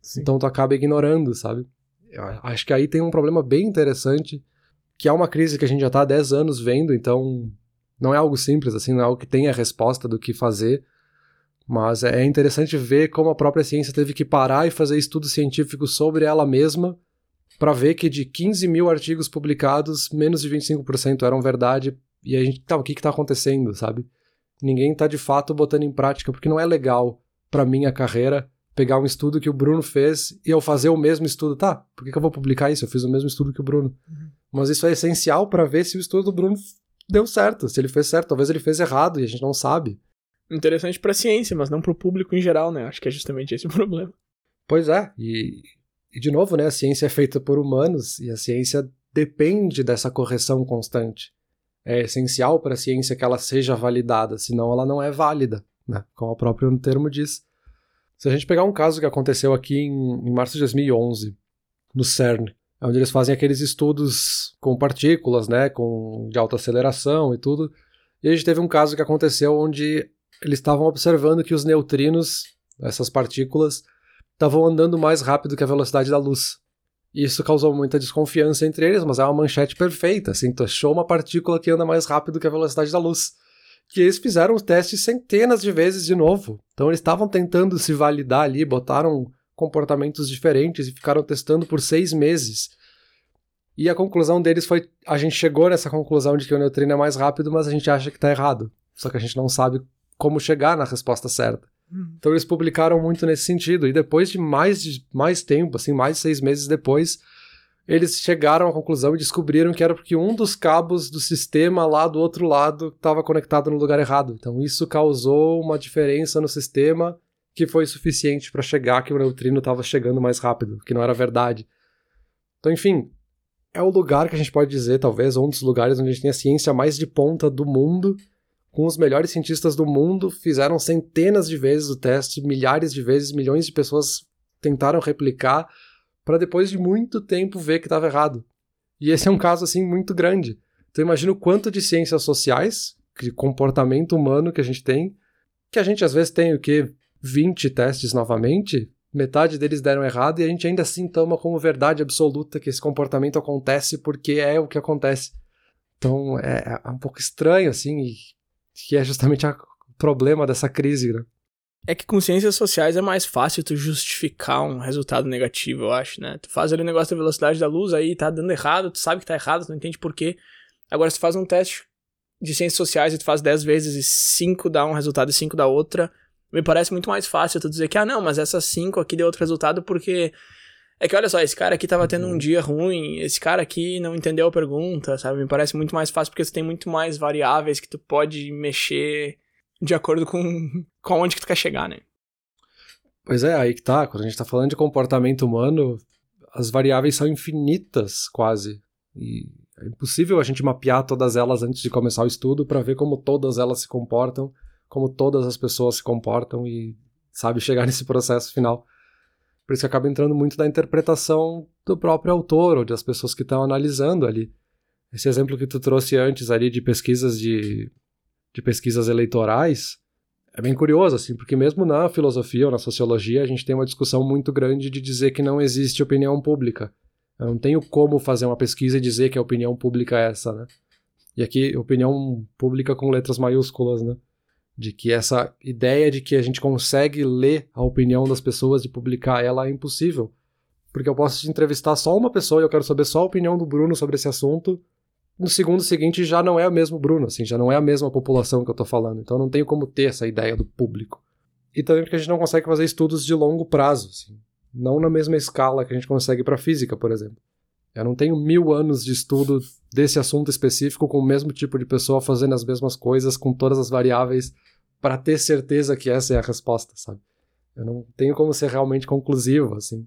Sim. Então tu acaba ignorando, sabe? Eu acho que aí tem um problema bem interessante que é uma crise que a gente já está há 10 anos vendo, então não é algo simples, assim, não é algo que tenha resposta do que fazer, mas é interessante ver como a própria ciência teve que parar e fazer estudos científicos sobre ela mesma para ver que de 15 mil artigos publicados, menos de 25% eram verdade, e a gente, tá, o que está acontecendo, sabe? Ninguém está de fato botando em prática, porque não é legal para minha carreira pegar um estudo que o Bruno fez e eu fazer o mesmo estudo. Tá, por que, que eu vou publicar isso? Eu fiz o mesmo estudo que o Bruno. Uhum. Mas isso é essencial para ver se o estudo do Bruno deu certo, se ele fez certo. Talvez ele fez errado e a gente não sabe. Interessante para a ciência, mas não para o público em geral, né? Acho que é justamente esse o problema. Pois é, e E de novo, né, a ciência é feita por humanos e a ciência depende dessa correção constante. É essencial para a ciência que ela seja validada, senão ela não é válida, né, como o próprio termo diz. Se a gente pegar um caso que aconteceu aqui em, em março de 2011, no CERN, onde eles fazem aqueles estudos com partículas, né, com de alta aceleração e tudo, e a gente teve um caso que aconteceu onde eles estavam observando que os neutrinos, essas partículas, estavam andando mais rápido que a velocidade da luz. E isso causou muita desconfiança entre eles, mas é uma manchete perfeita, assim, tu achou uma partícula que anda mais rápido que a velocidade da luz. Que eles fizeram os testes centenas de vezes de novo. Então eles estavam tentando se validar ali, botaram comportamentos diferentes e ficaram testando por seis meses. E a conclusão deles foi: a gente chegou nessa conclusão de que o neutrino é mais rápido, mas a gente acha que está errado. Só que a gente não sabe como chegar na resposta certa. Hum. Então eles publicaram muito nesse sentido. E depois de mais, de mais tempo, assim, mais de seis meses depois, eles chegaram à conclusão e descobriram que era porque um dos cabos do sistema lá do outro lado estava conectado no lugar errado. Então isso causou uma diferença no sistema que foi suficiente para chegar que o neutrino estava chegando mais rápido, que não era verdade. Então, enfim, é o lugar que a gente pode dizer, talvez, um dos lugares onde a gente tem a ciência mais de ponta do mundo, com os melhores cientistas do mundo, fizeram centenas de vezes o teste, milhares de vezes, milhões de pessoas tentaram replicar, para depois de muito tempo ver que estava errado. E esse é um caso, assim, muito grande. Então imagina o quanto de ciências sociais, de comportamento humano que a gente tem, que a gente às vezes tem o que 20 testes novamente, metade deles deram errado e a gente ainda assim toma como verdade absoluta que esse comportamento acontece porque é o que acontece. Então é, é um pouco estranho, assim, e que é justamente o problema dessa crise, né? É que com ciências sociais é mais fácil tu justificar um resultado negativo, eu acho, né? Tu faz ali o negócio da velocidade da luz, aí tá dando errado, tu sabe que tá errado, tu não entende por quê. Agora, se tu faz um teste de ciências sociais e tu faz 10 vezes e 5 dá um resultado e 5 dá outra, me parece muito mais fácil tu dizer que, ah, não, mas essas cinco aqui deu outro resultado porque. É que olha só, esse cara aqui tava tendo um uhum. dia ruim, esse cara aqui não entendeu a pergunta, sabe? Me parece muito mais fácil porque tu tem muito mais variáveis que tu pode mexer de acordo com, com onde que tu quer chegar, né? Pois é, aí que tá. Quando a gente tá falando de comportamento humano, as variáveis são infinitas, quase. E é impossível a gente mapear todas elas antes de começar o estudo para ver como todas elas se comportam como todas as pessoas se comportam e sabe chegar nesse processo final. Por isso que acaba entrando muito da interpretação do próprio autor ou das pessoas que estão analisando ali. Esse exemplo que tu trouxe antes ali de pesquisas de, de pesquisas eleitorais é bem curioso, assim, porque mesmo na filosofia ou na sociologia a gente tem uma discussão muito grande de dizer que não existe opinião pública. Eu não tenho como fazer uma pesquisa e dizer que a opinião pública é essa, né? E aqui, opinião pública com letras maiúsculas, né? De que essa ideia de que a gente consegue ler a opinião das pessoas e publicar ela é impossível. Porque eu posso te entrevistar só uma pessoa e eu quero saber só a opinião do Bruno sobre esse assunto. No segundo seguinte já não é o mesmo Bruno, assim, já não é a mesma população que eu tô falando. Então não tenho como ter essa ideia do público. E também porque a gente não consegue fazer estudos de longo prazo, assim. Não na mesma escala que a gente consegue para física, por exemplo. Eu não tenho mil anos de estudo desse assunto específico com o mesmo tipo de pessoa fazendo as mesmas coisas, com todas as variáveis, para ter certeza que essa é a resposta, sabe? Eu não tenho como ser realmente conclusivo, assim.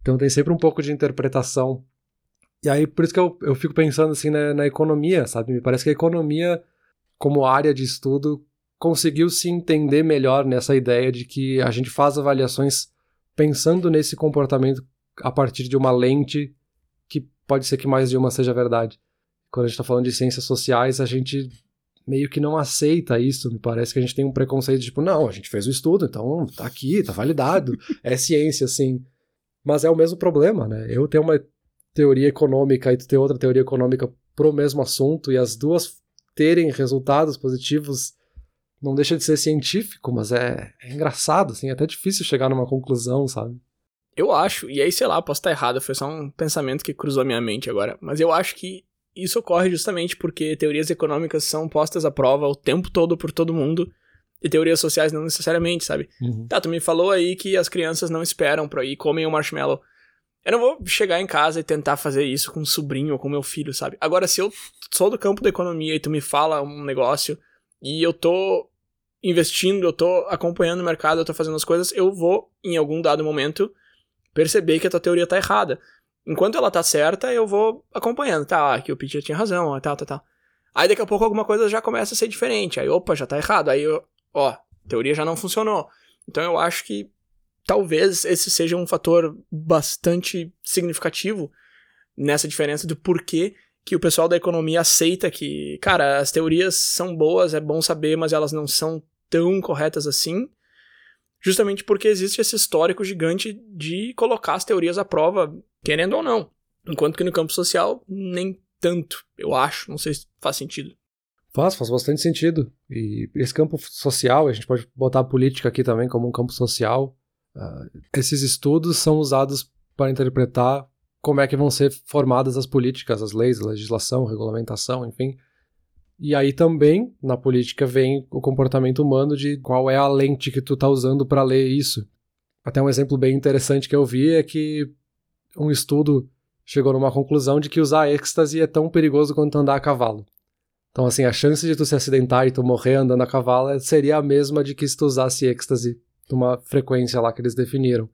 Então tem sempre um pouco de interpretação. E aí, por isso que eu, eu fico pensando, assim, na, na economia, sabe? Me parece que a economia, como área de estudo, conseguiu se entender melhor nessa ideia de que a gente faz avaliações pensando nesse comportamento a partir de uma lente pode ser que mais de uma seja verdade. Quando a gente está falando de ciências sociais, a gente meio que não aceita isso. Me parece que a gente tem um preconceito tipo, não, a gente fez o estudo, então tá aqui, tá validado, é ciência, assim. Mas é o mesmo problema, né? Eu tenho uma teoria econômica e tu tem outra teoria econômica pro mesmo assunto e as duas terem resultados positivos não deixa de ser científico, mas é, é engraçado, assim, é até difícil chegar numa conclusão, sabe? Eu acho, e aí sei lá, posso estar errado, foi só um pensamento que cruzou minha mente agora, mas eu acho que isso ocorre justamente porque teorias econômicas são postas à prova o tempo todo por todo mundo e teorias sociais não necessariamente, sabe? Uhum. Tá, tu me falou aí que as crianças não esperam pra ir comem o um marshmallow. Eu não vou chegar em casa e tentar fazer isso com um sobrinho ou com meu filho, sabe? Agora, se eu sou do campo da economia e tu me fala um negócio e eu tô investindo, eu tô acompanhando o mercado, eu tô fazendo as coisas, eu vou, em algum dado momento, perceber que a tua teoria tá errada. Enquanto ela tá certa, eu vou acompanhando. Tá, aqui o Peter tinha razão, tal, tal, tal. Aí daqui a pouco alguma coisa já começa a ser diferente. Aí, opa, já tá errado. Aí, ó, teoria já não funcionou. Então eu acho que talvez esse seja um fator bastante significativo nessa diferença do porquê que o pessoal da economia aceita que, cara, as teorias são boas, é bom saber, mas elas não são tão corretas assim. Justamente porque existe esse histórico gigante de colocar as teorias à prova, querendo ou não. Enquanto que no campo social, nem tanto, eu acho. Não sei se faz sentido. Faz, faz bastante sentido. E esse campo social, a gente pode botar a política aqui também como um campo social. Uh, esses estudos são usados para interpretar como é que vão ser formadas as políticas, as leis, a legislação, regulamentação, enfim. E aí também, na política, vem o comportamento humano de qual é a lente que tu tá usando para ler isso. Até um exemplo bem interessante que eu vi é que um estudo chegou numa conclusão de que usar êxtase é tão perigoso quanto andar a cavalo. Então, assim, a chance de tu se acidentar e tu morrer andando a cavalo seria a mesma de que se tu usasse êxtase numa frequência lá que eles definiram.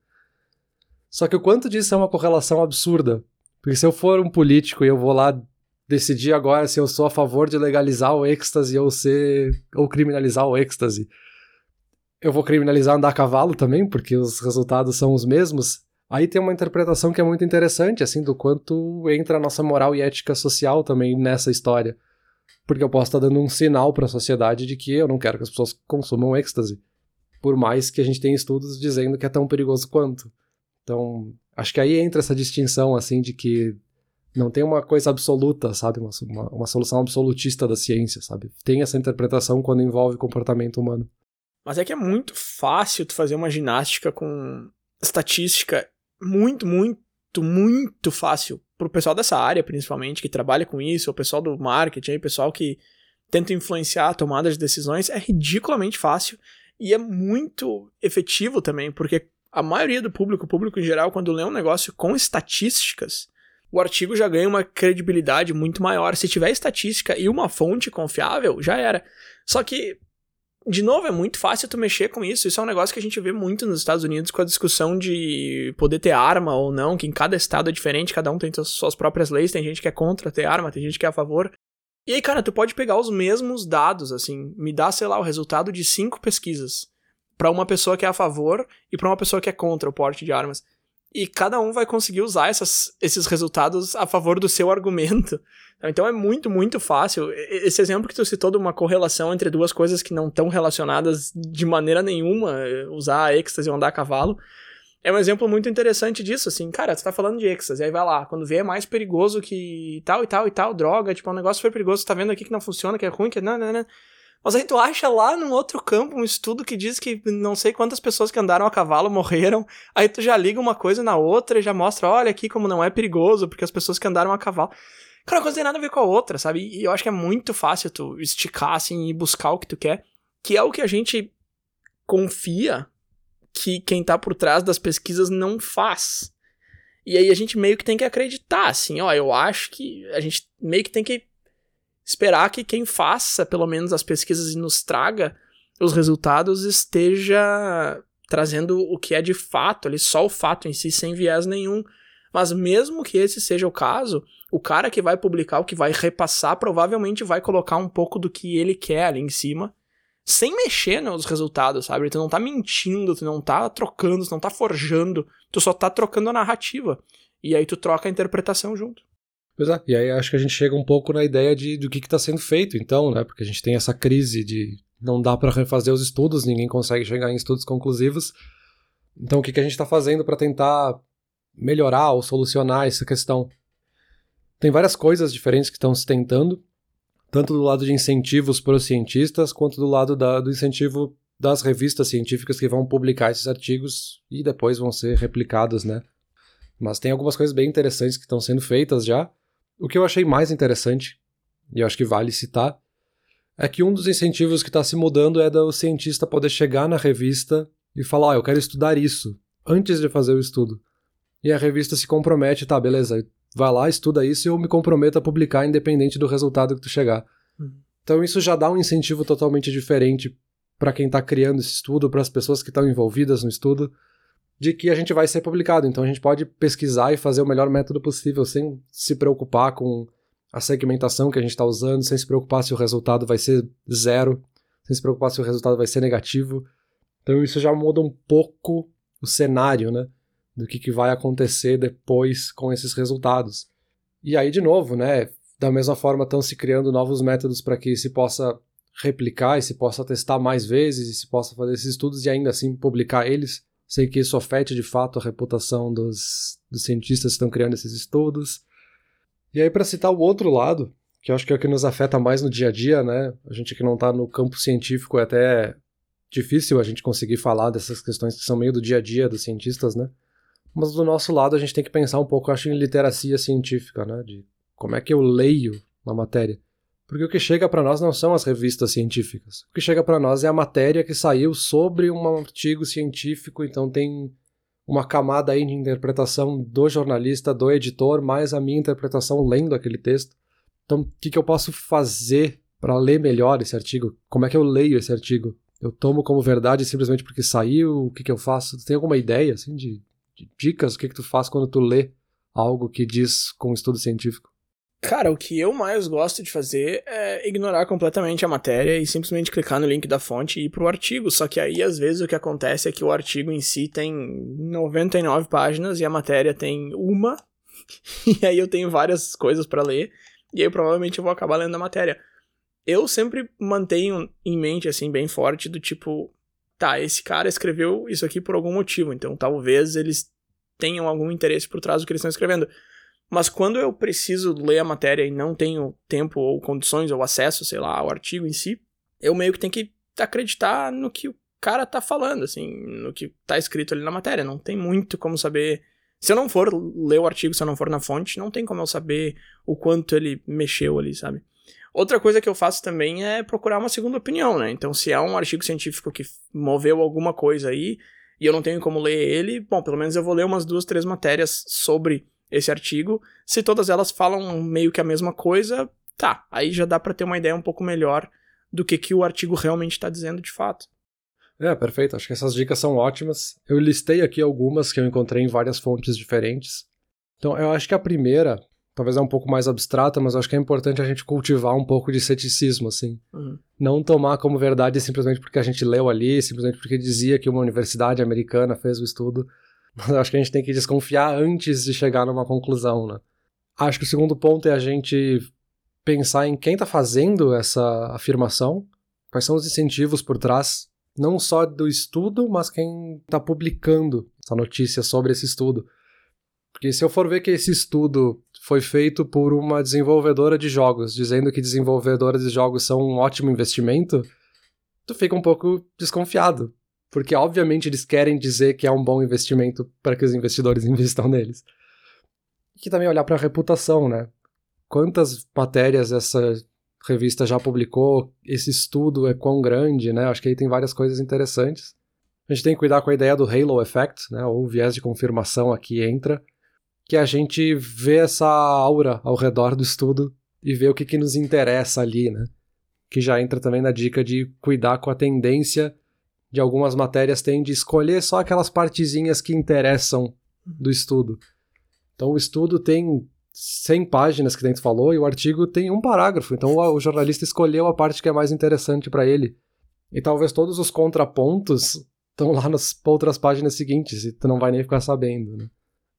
Só que o quanto disso é uma correlação absurda. Porque se eu for um político e eu vou lá decidir agora se eu sou a favor de legalizar o êxtase ou ser ou criminalizar o êxtase, eu vou criminalizar andar a cavalo também, porque os resultados são os mesmos. Aí tem uma interpretação que é muito interessante, assim, do quanto entra a nossa moral e ética social também nessa história. Porque eu posso estar dando um sinal para a sociedade de que eu não quero que as pessoas consumam êxtase. Por mais que a gente tenha estudos dizendo que é tão perigoso quanto. Então, acho que aí entra essa distinção, assim, de que não tem uma coisa absoluta, sabe? Uma, uma, uma, solução absolutista da ciência, sabe? Tem essa interpretação quando envolve comportamento humano. Mas é que é muito fácil tu fazer uma ginástica com estatística muito, muito, muito fácil pro pessoal dessa área, principalmente, que trabalha com isso, o pessoal do marketing, o pessoal que tenta influenciar a tomada de decisões, é ridiculamente fácil e é muito efetivo também, porque a maioria do público, o público em geral, quando lê um negócio com estatísticas, o artigo já ganha uma credibilidade muito maior. Se tiver estatística e uma fonte confiável, já era. Só que, de novo, é muito fácil tu mexer com isso. Isso é um negócio que a gente vê muito nos Estados Unidos com a discussão de poder ter arma ou não, que em cada estado é diferente, cada um tem suas próprias leis, tem gente que é contra ter arma, tem gente que é a favor. E aí, cara, tu pode pegar os mesmos dados, assim, me dá, sei lá, o resultado de cinco pesquisas para uma pessoa que é a favor e para uma pessoa que é contra o porte de armas. E cada um vai conseguir usar essas, esses resultados a favor do seu argumento. Então é muito, muito fácil. Esse exemplo que tu citou de uma correlação entre duas coisas que não estão relacionadas de maneira nenhuma, usar êxtase ou andar a cavalo, é um exemplo muito interessante disso, assim, cara, você tá falando de êxtase, aí vai lá, quando vê é mais perigoso que tal e tal e tal, droga, tipo, um negócio super perigoso, você tá vendo aqui que não funciona, que é ruim, que não, não, não. Mas aí tu acha lá num outro campo um estudo que diz que não sei quantas pessoas que andaram a cavalo morreram. Aí tu já liga uma coisa na outra e já mostra, olha aqui como não é perigoso, porque as pessoas que andaram a cavalo. Cara, uma coisa tem nada a ver com a outra, sabe? E eu acho que é muito fácil tu esticar assim e buscar o que tu quer, que é o que a gente confia que quem tá por trás das pesquisas não faz. E aí a gente meio que tem que acreditar, assim, ó, eu acho que a gente meio que tem que esperar que quem faça, pelo menos, as pesquisas e nos traga os resultados esteja trazendo o que é de fato, ali, só o fato em si, sem viés nenhum. Mas mesmo que esse seja o caso, o cara que vai publicar, o que vai repassar, provavelmente vai colocar um pouco do que ele quer ali em cima, sem mexer nos resultados, sabe? Tu não tá mentindo, tu não tá trocando, tu não tá forjando, tu só tá trocando a narrativa. E aí tu troca a interpretação junto. Pois é, e aí acho que a gente chega um pouco na ideia de, do que está sendo feito, então, né? Porque a gente tem essa crise de não dá para refazer os estudos, ninguém consegue chegar em estudos conclusivos. Então, o que, que a gente está fazendo para tentar melhorar ou solucionar essa questão? Tem várias coisas diferentes que estão se tentando, tanto do lado de incentivos para os cientistas, quanto do lado da, do incentivo das revistas científicas que vão publicar esses artigos e depois vão ser replicados, né? Mas tem algumas coisas bem interessantes que estão sendo feitas já. O que eu achei mais interessante, e acho que vale citar, é que um dos incentivos que está se mudando é do cientista poder chegar na revista e falar: ah, eu quero estudar isso, antes de fazer o estudo. E a revista se compromete, tá, beleza, vai lá, estuda isso e eu me comprometo a publicar independente do resultado que tu chegar. Uhum. Então isso já dá um incentivo totalmente diferente para quem está criando esse estudo, para as pessoas que estão envolvidas no estudo. De que a gente vai ser publicado. Então a gente pode pesquisar e fazer o melhor método possível sem se preocupar com a segmentação que a gente está usando, sem se preocupar se o resultado vai ser zero, sem se preocupar se o resultado vai ser negativo. Então isso já muda um pouco o cenário, né? Do que, que vai acontecer depois com esses resultados. E aí, de novo, né? Da mesma forma, estão se criando novos métodos para que se possa replicar e se possa testar mais vezes e se possa fazer esses estudos e ainda assim publicar eles. Sei que isso afete de fato a reputação dos, dos cientistas que estão criando esses estudos. E aí, para citar o outro lado, que eu acho que é o que nos afeta mais no dia a dia, né? A gente que não está no campo científico é até difícil a gente conseguir falar dessas questões que são meio do dia a dia dos cientistas, né? Mas do nosso lado a gente tem que pensar um pouco, acho, em literacia científica, né? De como é que eu leio uma matéria. Porque o que chega para nós não são as revistas científicas. O que chega para nós é a matéria que saiu sobre um artigo científico, então tem uma camada aí de interpretação do jornalista, do editor, mais a minha interpretação lendo aquele texto. Então, o que, que eu posso fazer para ler melhor esse artigo? Como é que eu leio esse artigo? Eu tomo como verdade simplesmente porque saiu? O que, que eu faço? Tem alguma ideia, assim, de, de dicas? O que, que tu faz quando tu lê algo que diz com estudo científico? Cara, o que eu mais gosto de fazer é ignorar completamente a matéria e simplesmente clicar no link da fonte e ir pro artigo. Só que aí, às vezes, o que acontece é que o artigo em si tem 99 páginas e a matéria tem uma. e aí eu tenho várias coisas para ler. E aí provavelmente eu vou acabar lendo a matéria. Eu sempre mantenho em mente, assim, bem forte, do tipo, tá, esse cara escreveu isso aqui por algum motivo, então talvez eles tenham algum interesse por trás do que eles estão escrevendo. Mas quando eu preciso ler a matéria e não tenho tempo ou condições ou acesso, sei lá, ao artigo em si, eu meio que tenho que acreditar no que o cara tá falando, assim, no que tá escrito ali na matéria. Não tem muito como saber. Se eu não for ler o artigo, se eu não for na fonte, não tem como eu saber o quanto ele mexeu ali, sabe? Outra coisa que eu faço também é procurar uma segunda opinião, né? Então, se é um artigo científico que moveu alguma coisa aí e eu não tenho como ler ele, bom, pelo menos eu vou ler umas duas, três matérias sobre esse artigo. Se todas elas falam meio que a mesma coisa, tá, aí já dá para ter uma ideia um pouco melhor do que, que o artigo realmente está dizendo de fato. É, perfeito. Acho que essas dicas são ótimas. Eu listei aqui algumas que eu encontrei em várias fontes diferentes. Então, eu acho que a primeira, talvez é um pouco mais abstrata, mas acho que é importante a gente cultivar um pouco de ceticismo, assim. Uhum. Não tomar como verdade simplesmente porque a gente leu ali, simplesmente porque dizia que uma universidade americana fez o estudo. Mas acho que a gente tem que desconfiar antes de chegar numa conclusão, né? Acho que o segundo ponto é a gente pensar em quem está fazendo essa afirmação, quais são os incentivos por trás, não só do estudo, mas quem está publicando essa notícia sobre esse estudo. Porque se eu for ver que esse estudo foi feito por uma desenvolvedora de jogos, dizendo que desenvolvedoras de jogos são um ótimo investimento, tu fica um pouco desconfiado porque obviamente eles querem dizer que é um bom investimento para que os investidores investam neles. E também olhar para a reputação, né? Quantas matérias essa revista já publicou, esse estudo é quão grande, né? Acho que aí tem várias coisas interessantes. A gente tem que cuidar com a ideia do halo effect, né? Ou viés de confirmação aqui entra, que a gente vê essa aura ao redor do estudo e vê o que, que nos interessa ali, né? Que já entra também na dica de cuidar com a tendência de algumas matérias tem de escolher só aquelas partezinhas que interessam do estudo. Então o estudo tem 100 páginas que dentro falou e o artigo tem um parágrafo. Então o, jornalista escolheu a parte que é mais interessante para ele. E talvez todos os contrapontos estão lá nas outras páginas seguintes e tu não vai nem ficar sabendo. Né?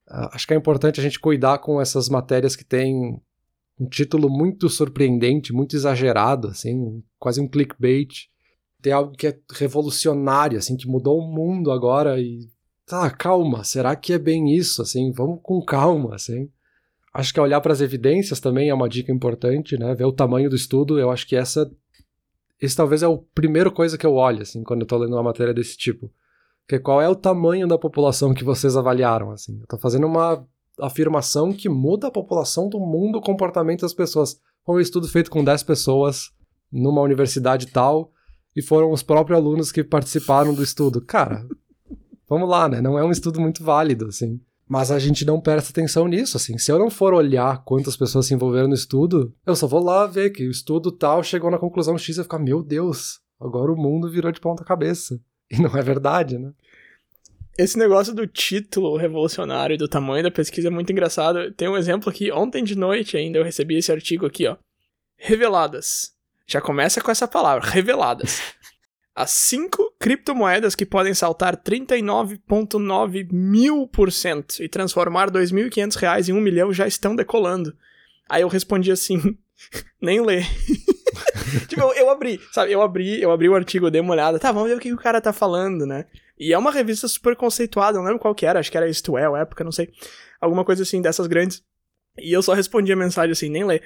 Ah, acho que é importante a gente cuidar com essas matérias que têm um título muito surpreendente, muito exagerado, assim, quase um clickbait tem algo que é revolucionário, assim, que mudou o mundo agora e tá, calma, será que é bem isso, assim, vamos com calma, assim. Acho que olhar para as evidências também é uma dica importante, né? Ver o tamanho do estudo, eu acho que essa esse talvez é a primeira coisa que eu olho, assim, quando eu tô lendo uma matéria desse tipo. Que é qual é o tamanho da população que vocês avaliaram, assim. Eu tô fazendo uma afirmação que muda a população do mundo, o comportamento das pessoas. Um estudo feito com 10 pessoas numa universidade tal, e foram os próprios alunos que participaram do estudo. Cara, vamos lá, né? Não é um estudo muito válido, assim. Mas a gente não presta atenção nisso, assim. Se eu não for olhar quantas pessoas se envolveram no estudo, eu só vou lá ver que o estudo tal chegou na conclusão X e ficar, meu Deus, agora o mundo virou de ponta cabeça. E não é verdade, né? Esse negócio do título revolucionário e do tamanho da pesquisa é muito engraçado. Tem um exemplo aqui, ontem de noite ainda eu recebi esse artigo aqui, ó. Reveladas. Já começa com essa palavra, reveladas. As cinco criptomoedas que podem saltar 39,9 mil por cento e transformar 2.500 reais em um milhão já estão decolando. Aí eu respondi assim, nem lê. tipo, eu, eu, abri, sabe, eu abri, eu abri o artigo, dei uma olhada, tá, vamos ver o que o cara tá falando, né? E é uma revista super conceituada, não lembro qual que era, acho que era Isto É, época, não sei. Alguma coisa assim, dessas grandes. E eu só respondi a mensagem assim, nem lê.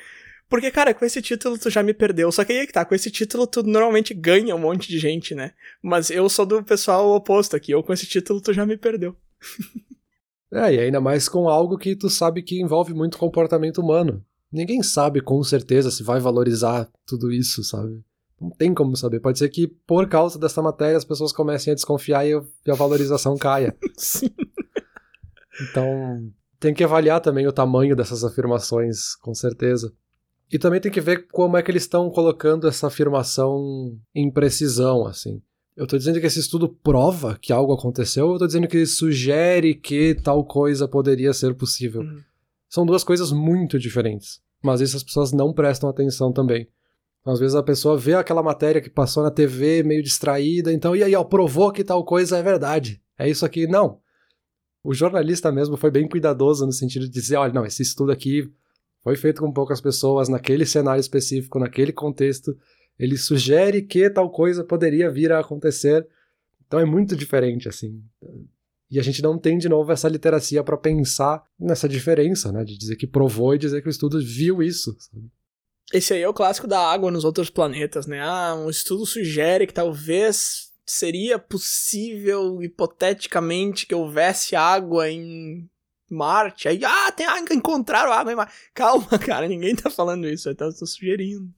Porque, cara, com esse título tu já me perdeu. Só que aí é que tá, com esse título tu normalmente ganha um monte de gente, né? Mas eu sou do pessoal oposto aqui. Eu com esse título tu já me perdeu. é, e ainda mais com algo que tu sabe que envolve muito comportamento humano. Ninguém sabe com certeza se vai valorizar tudo isso, sabe? Não tem como saber. Pode ser que por causa dessa matéria as pessoas comecem a desconfiar e a valorização caia. Sim. Então, tem que avaliar também o tamanho dessas afirmações, com certeza. E também tem que ver como é que eles estão colocando essa afirmação em precisão, assim. Eu tô dizendo que esse estudo prova que algo aconteceu, ou eu tô dizendo que ele sugere que tal coisa poderia ser possível? Uhum. São duas coisas muito diferentes. Mas isso as pessoas não prestam atenção também. Às vezes a pessoa vê aquela matéria que passou na TV meio distraída, então, e aí, ó, provou que tal coisa é verdade. É isso aqui. Não. O jornalista mesmo foi bem cuidadoso no sentido de dizer: olha, não, esse estudo aqui foi feito com poucas pessoas, naquele cenário específico, naquele contexto. Ele sugere que tal coisa poderia vir a acontecer. Então é muito diferente, assim. E a gente não tem, de novo, essa literacia para pensar nessa diferença, né? De dizer que provou e dizer que o estudo viu isso. Sabe? Esse aí é o clássico da água nos outros planetas, né? Ah, um estudo sugere que talvez seria possível, hipoteticamente, que houvesse água em Marte. Aí, ah, tem água, encontraram água em Marte. Calma, cara, ninguém tá falando isso, eu tô, sugerindo.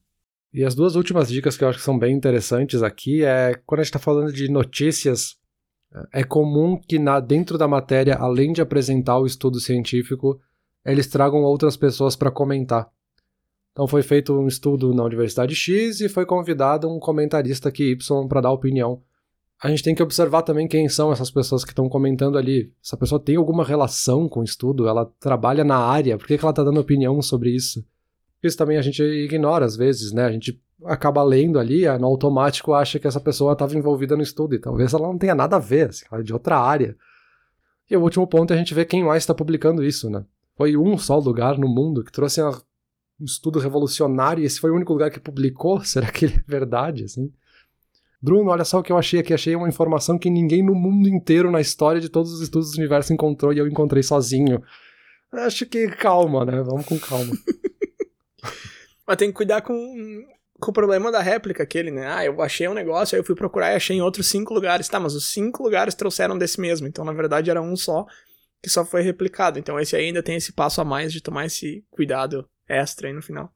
E as duas últimas dicas que eu acho que são bem interessantes aqui é quando a gente tá falando de notícias, é comum que na, dentro da matéria, além de apresentar o estudo científico, eles tragam outras pessoas para comentar. Então foi feito um estudo na Universidade X e foi convidado um comentarista aqui Y para dar opinião a gente tem que observar também quem são essas pessoas que estão comentando ali. Essa pessoa tem alguma relação com o estudo? Ela trabalha na área? Por que, que ela está dando opinião sobre isso? Isso também a gente ignora às vezes, né? A gente acaba lendo ali, no automático acha que essa pessoa estava envolvida no estudo e talvez ela não tenha nada a ver, assim, ela é de outra área. E o último ponto é a gente ver quem mais está publicando isso, né? Foi um só lugar no mundo que trouxe um estudo revolucionário e esse foi o único lugar que publicou? Será que é verdade, assim? Bruno, olha só o que eu achei aqui. Achei uma informação que ninguém no mundo inteiro, na história de todos os estudos do universo, encontrou e eu encontrei sozinho. Acho que calma, né? Vamos com calma. Mas tem que cuidar com, com o problema da réplica aquele, né? Ah, eu achei um negócio, aí eu fui procurar e achei em outros cinco lugares. Tá, mas os cinco lugares trouxeram desse mesmo. Então, na verdade, era um só que só foi replicado. Então, esse ainda tem esse passo a mais de tomar esse cuidado extra aí no final.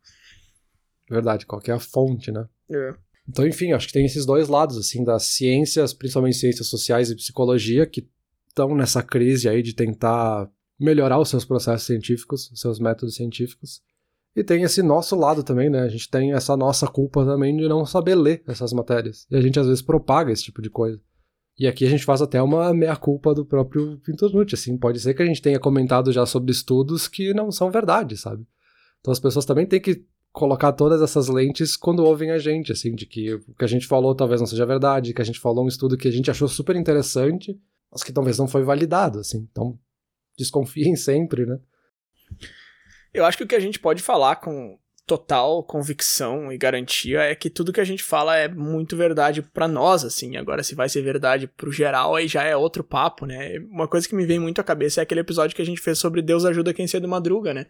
Verdade, qualquer fonte, né? É. Então, enfim, acho que tem esses dois lados, assim, das ciências, principalmente ciências sociais e psicologia, que estão nessa crise aí de tentar melhorar os seus processos científicos, os seus métodos científicos. E tem esse nosso lado também, né? A gente tem essa nossa culpa também de não saber ler essas matérias. E a gente às vezes propaga esse tipo de coisa. E aqui a gente faz até uma meia-culpa do próprio Pinturnucci, assim. Pode ser que a gente tenha comentado já sobre estudos que não são verdade, sabe? Então as pessoas também têm que colocar todas essas lentes quando ouvem a gente, assim, de que o que a gente falou talvez não seja verdade, que a gente falou um estudo que a gente achou super interessante, mas que talvez não foi validado, assim. Então, desconfiem sempre, né? Eu acho que o que a gente pode falar com total convicção e garantia é que tudo que a gente fala é muito verdade para nós, assim. Agora, se vai ser verdade pro geral, aí já é outro papo, né? Uma coisa que me vem muito à cabeça é aquele episódio que a gente fez sobre Deus ajuda quem cedo madruga, né?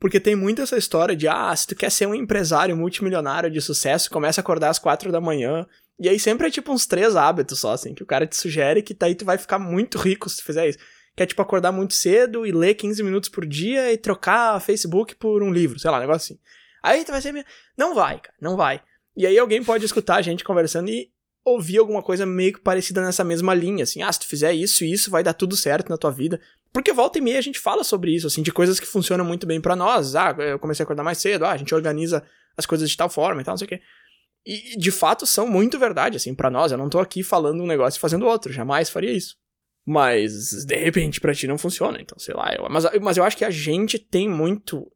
Porque tem muito essa história de, ah, se tu quer ser um empresário multimilionário de sucesso, começa a acordar às quatro da manhã. E aí sempre é tipo uns três hábitos só, assim, que o cara te sugere que daí tu vai ficar muito rico se tu fizer isso. Que é tipo acordar muito cedo e ler 15 minutos por dia e trocar Facebook por um livro, sei lá, um negócio assim. Aí tu vai ser. Não vai, cara, não vai. E aí alguém pode escutar a gente conversando e ouvir alguma coisa meio que parecida nessa mesma linha, assim, ah, se tu fizer isso e isso vai dar tudo certo na tua vida. Porque volta e meia a gente fala sobre isso, assim, de coisas que funcionam muito bem para nós. Ah, eu comecei a acordar mais cedo, ah, a gente organiza as coisas de tal forma e tal, não sei o quê. E de fato são muito verdade, assim, para nós. Eu não tô aqui falando um negócio e fazendo outro, jamais faria isso. Mas de repente pra ti não funciona, então sei lá. Eu, mas, mas eu acho que a gente tem muito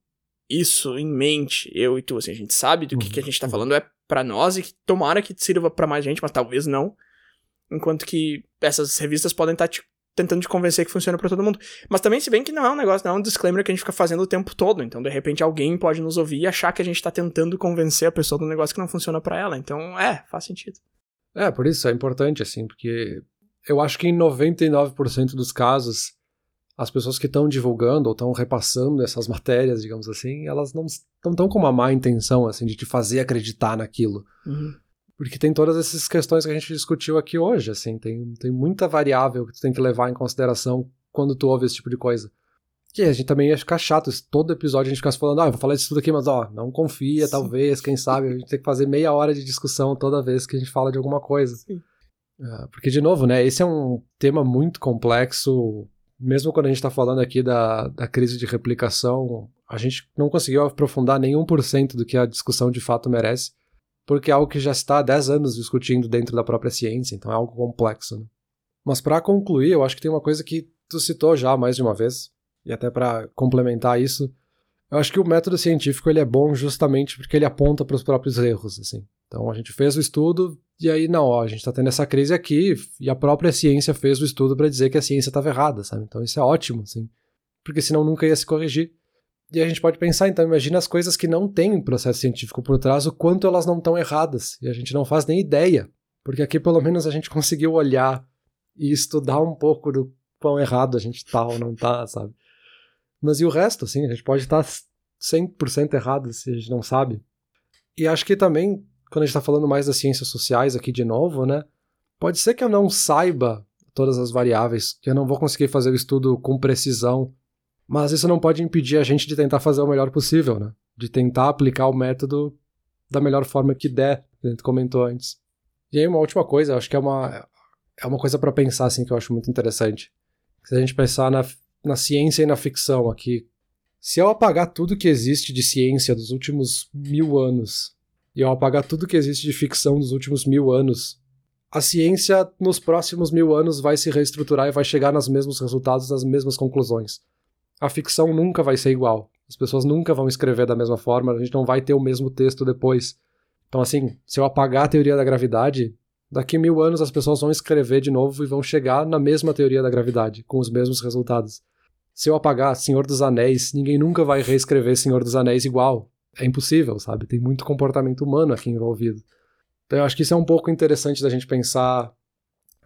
isso em mente, eu e tu, assim, a gente sabe do que, que a gente tá uhum. falando é para nós e que tomara que sirva para mais gente, mas talvez não. Enquanto que essas revistas podem estar tá te, tentando te convencer que funciona para todo mundo. Mas também, se bem que não é um negócio, não é um disclaimer que a gente fica fazendo o tempo todo. Então, de repente, alguém pode nos ouvir e achar que a gente tá tentando convencer a pessoa do negócio que não funciona para ela. Então, é, faz sentido. É, por isso é importante, assim, porque eu acho que em 99% dos casos as pessoas que estão divulgando ou estão repassando essas matérias, digamos assim, elas não estão com uma má intenção, assim, de te fazer acreditar naquilo. Uhum. Porque tem todas essas questões que a gente discutiu aqui hoje, assim, tem, tem muita variável que tu tem que levar em consideração quando tu ouve esse tipo de coisa. Que a gente também ia ficar chato se todo episódio a gente ficasse falando, ah, eu vou falar disso tudo aqui, mas ó, não confia, Sim. talvez, quem sabe, a gente tem que fazer meia hora de discussão toda vez que a gente fala de alguma coisa. Uh, porque, de novo, né, esse é um tema muito complexo, mesmo quando a gente está falando aqui da, da crise de replicação, a gente não conseguiu aprofundar nenhum por cento do que a discussão de fato merece, porque é algo que já está há 10 anos discutindo dentro da própria ciência, então é algo complexo. Né? Mas para concluir, eu acho que tem uma coisa que tu citou já mais de uma vez, e até para complementar isso, eu acho que o método científico ele é bom justamente porque ele aponta para os próprios erros, assim. Então a gente fez o estudo e aí não, ó, a gente está tendo essa crise aqui e a própria ciência fez o estudo para dizer que a ciência estava errada, sabe? Então isso é ótimo, assim, porque senão nunca ia se corrigir. E a gente pode pensar, então, imagina as coisas que não têm processo científico por trás, o quanto elas não estão erradas. E a gente não faz nem ideia. Porque aqui, pelo menos, a gente conseguiu olhar e estudar um pouco do quão errado a gente tá ou não tá, sabe? Mas e o resto, assim, a gente pode estar 100% errado se a gente não sabe. E acho que também quando a gente está falando mais das ciências sociais aqui de novo, né? Pode ser que eu não saiba todas as variáveis, que eu não vou conseguir fazer o estudo com precisão, mas isso não pode impedir a gente de tentar fazer o melhor possível, né? De tentar aplicar o método da melhor forma que der, que a gente comentou antes. E aí uma última coisa, acho que é uma é uma coisa para pensar assim que eu acho muito interessante. Se a gente pensar na, na ciência e na ficção aqui, se eu apagar tudo que existe de ciência dos últimos mil anos e ao apagar tudo que existe de ficção dos últimos mil anos, a ciência nos próximos mil anos vai se reestruturar e vai chegar nos mesmos resultados, nas mesmas conclusões. A ficção nunca vai ser igual. As pessoas nunca vão escrever da mesma forma, a gente não vai ter o mesmo texto depois. Então, assim, se eu apagar a teoria da gravidade, daqui mil anos as pessoas vão escrever de novo e vão chegar na mesma teoria da gravidade, com os mesmos resultados. Se eu apagar Senhor dos Anéis, ninguém nunca vai reescrever Senhor dos Anéis igual é impossível, sabe? Tem muito comportamento humano aqui envolvido. Então eu acho que isso é um pouco interessante da gente pensar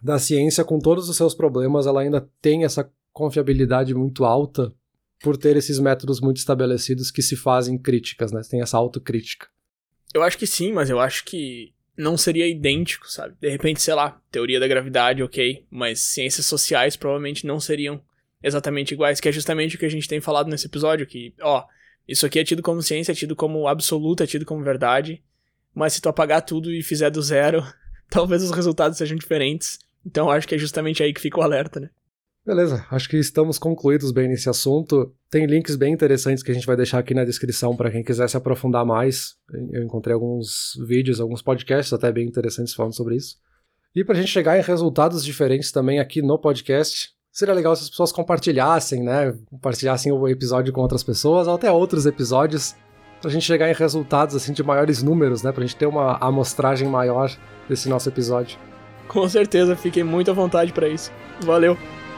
da ciência com todos os seus problemas, ela ainda tem essa confiabilidade muito alta por ter esses métodos muito estabelecidos que se fazem críticas, né? Tem essa autocrítica. Eu acho que sim, mas eu acho que não seria idêntico, sabe? De repente, sei lá, teoria da gravidade, ok, mas ciências sociais provavelmente não seriam exatamente iguais, que é justamente o que a gente tem falado nesse episódio, que, ó, isso aqui é tido como ciência, é tido como absoluto, é tido como verdade. Mas se tu apagar tudo e fizer do zero, talvez os resultados sejam diferentes. Então acho que é justamente aí que fica o alerta, né? Beleza, acho que estamos concluídos bem nesse assunto. Tem links bem interessantes que a gente vai deixar aqui na descrição para quem quiser se aprofundar mais. Eu encontrei alguns vídeos, alguns podcasts até bem interessantes falando sobre isso. E para a gente chegar em resultados diferentes também aqui no podcast, Seria legal se as pessoas compartilhassem, né? Compartilhassem o episódio com outras pessoas, ou até outros episódios, pra gente chegar em resultados assim de maiores números, né? Pra gente ter uma amostragem maior desse nosso episódio. Com certeza, fiquei muito à vontade para isso. Valeu.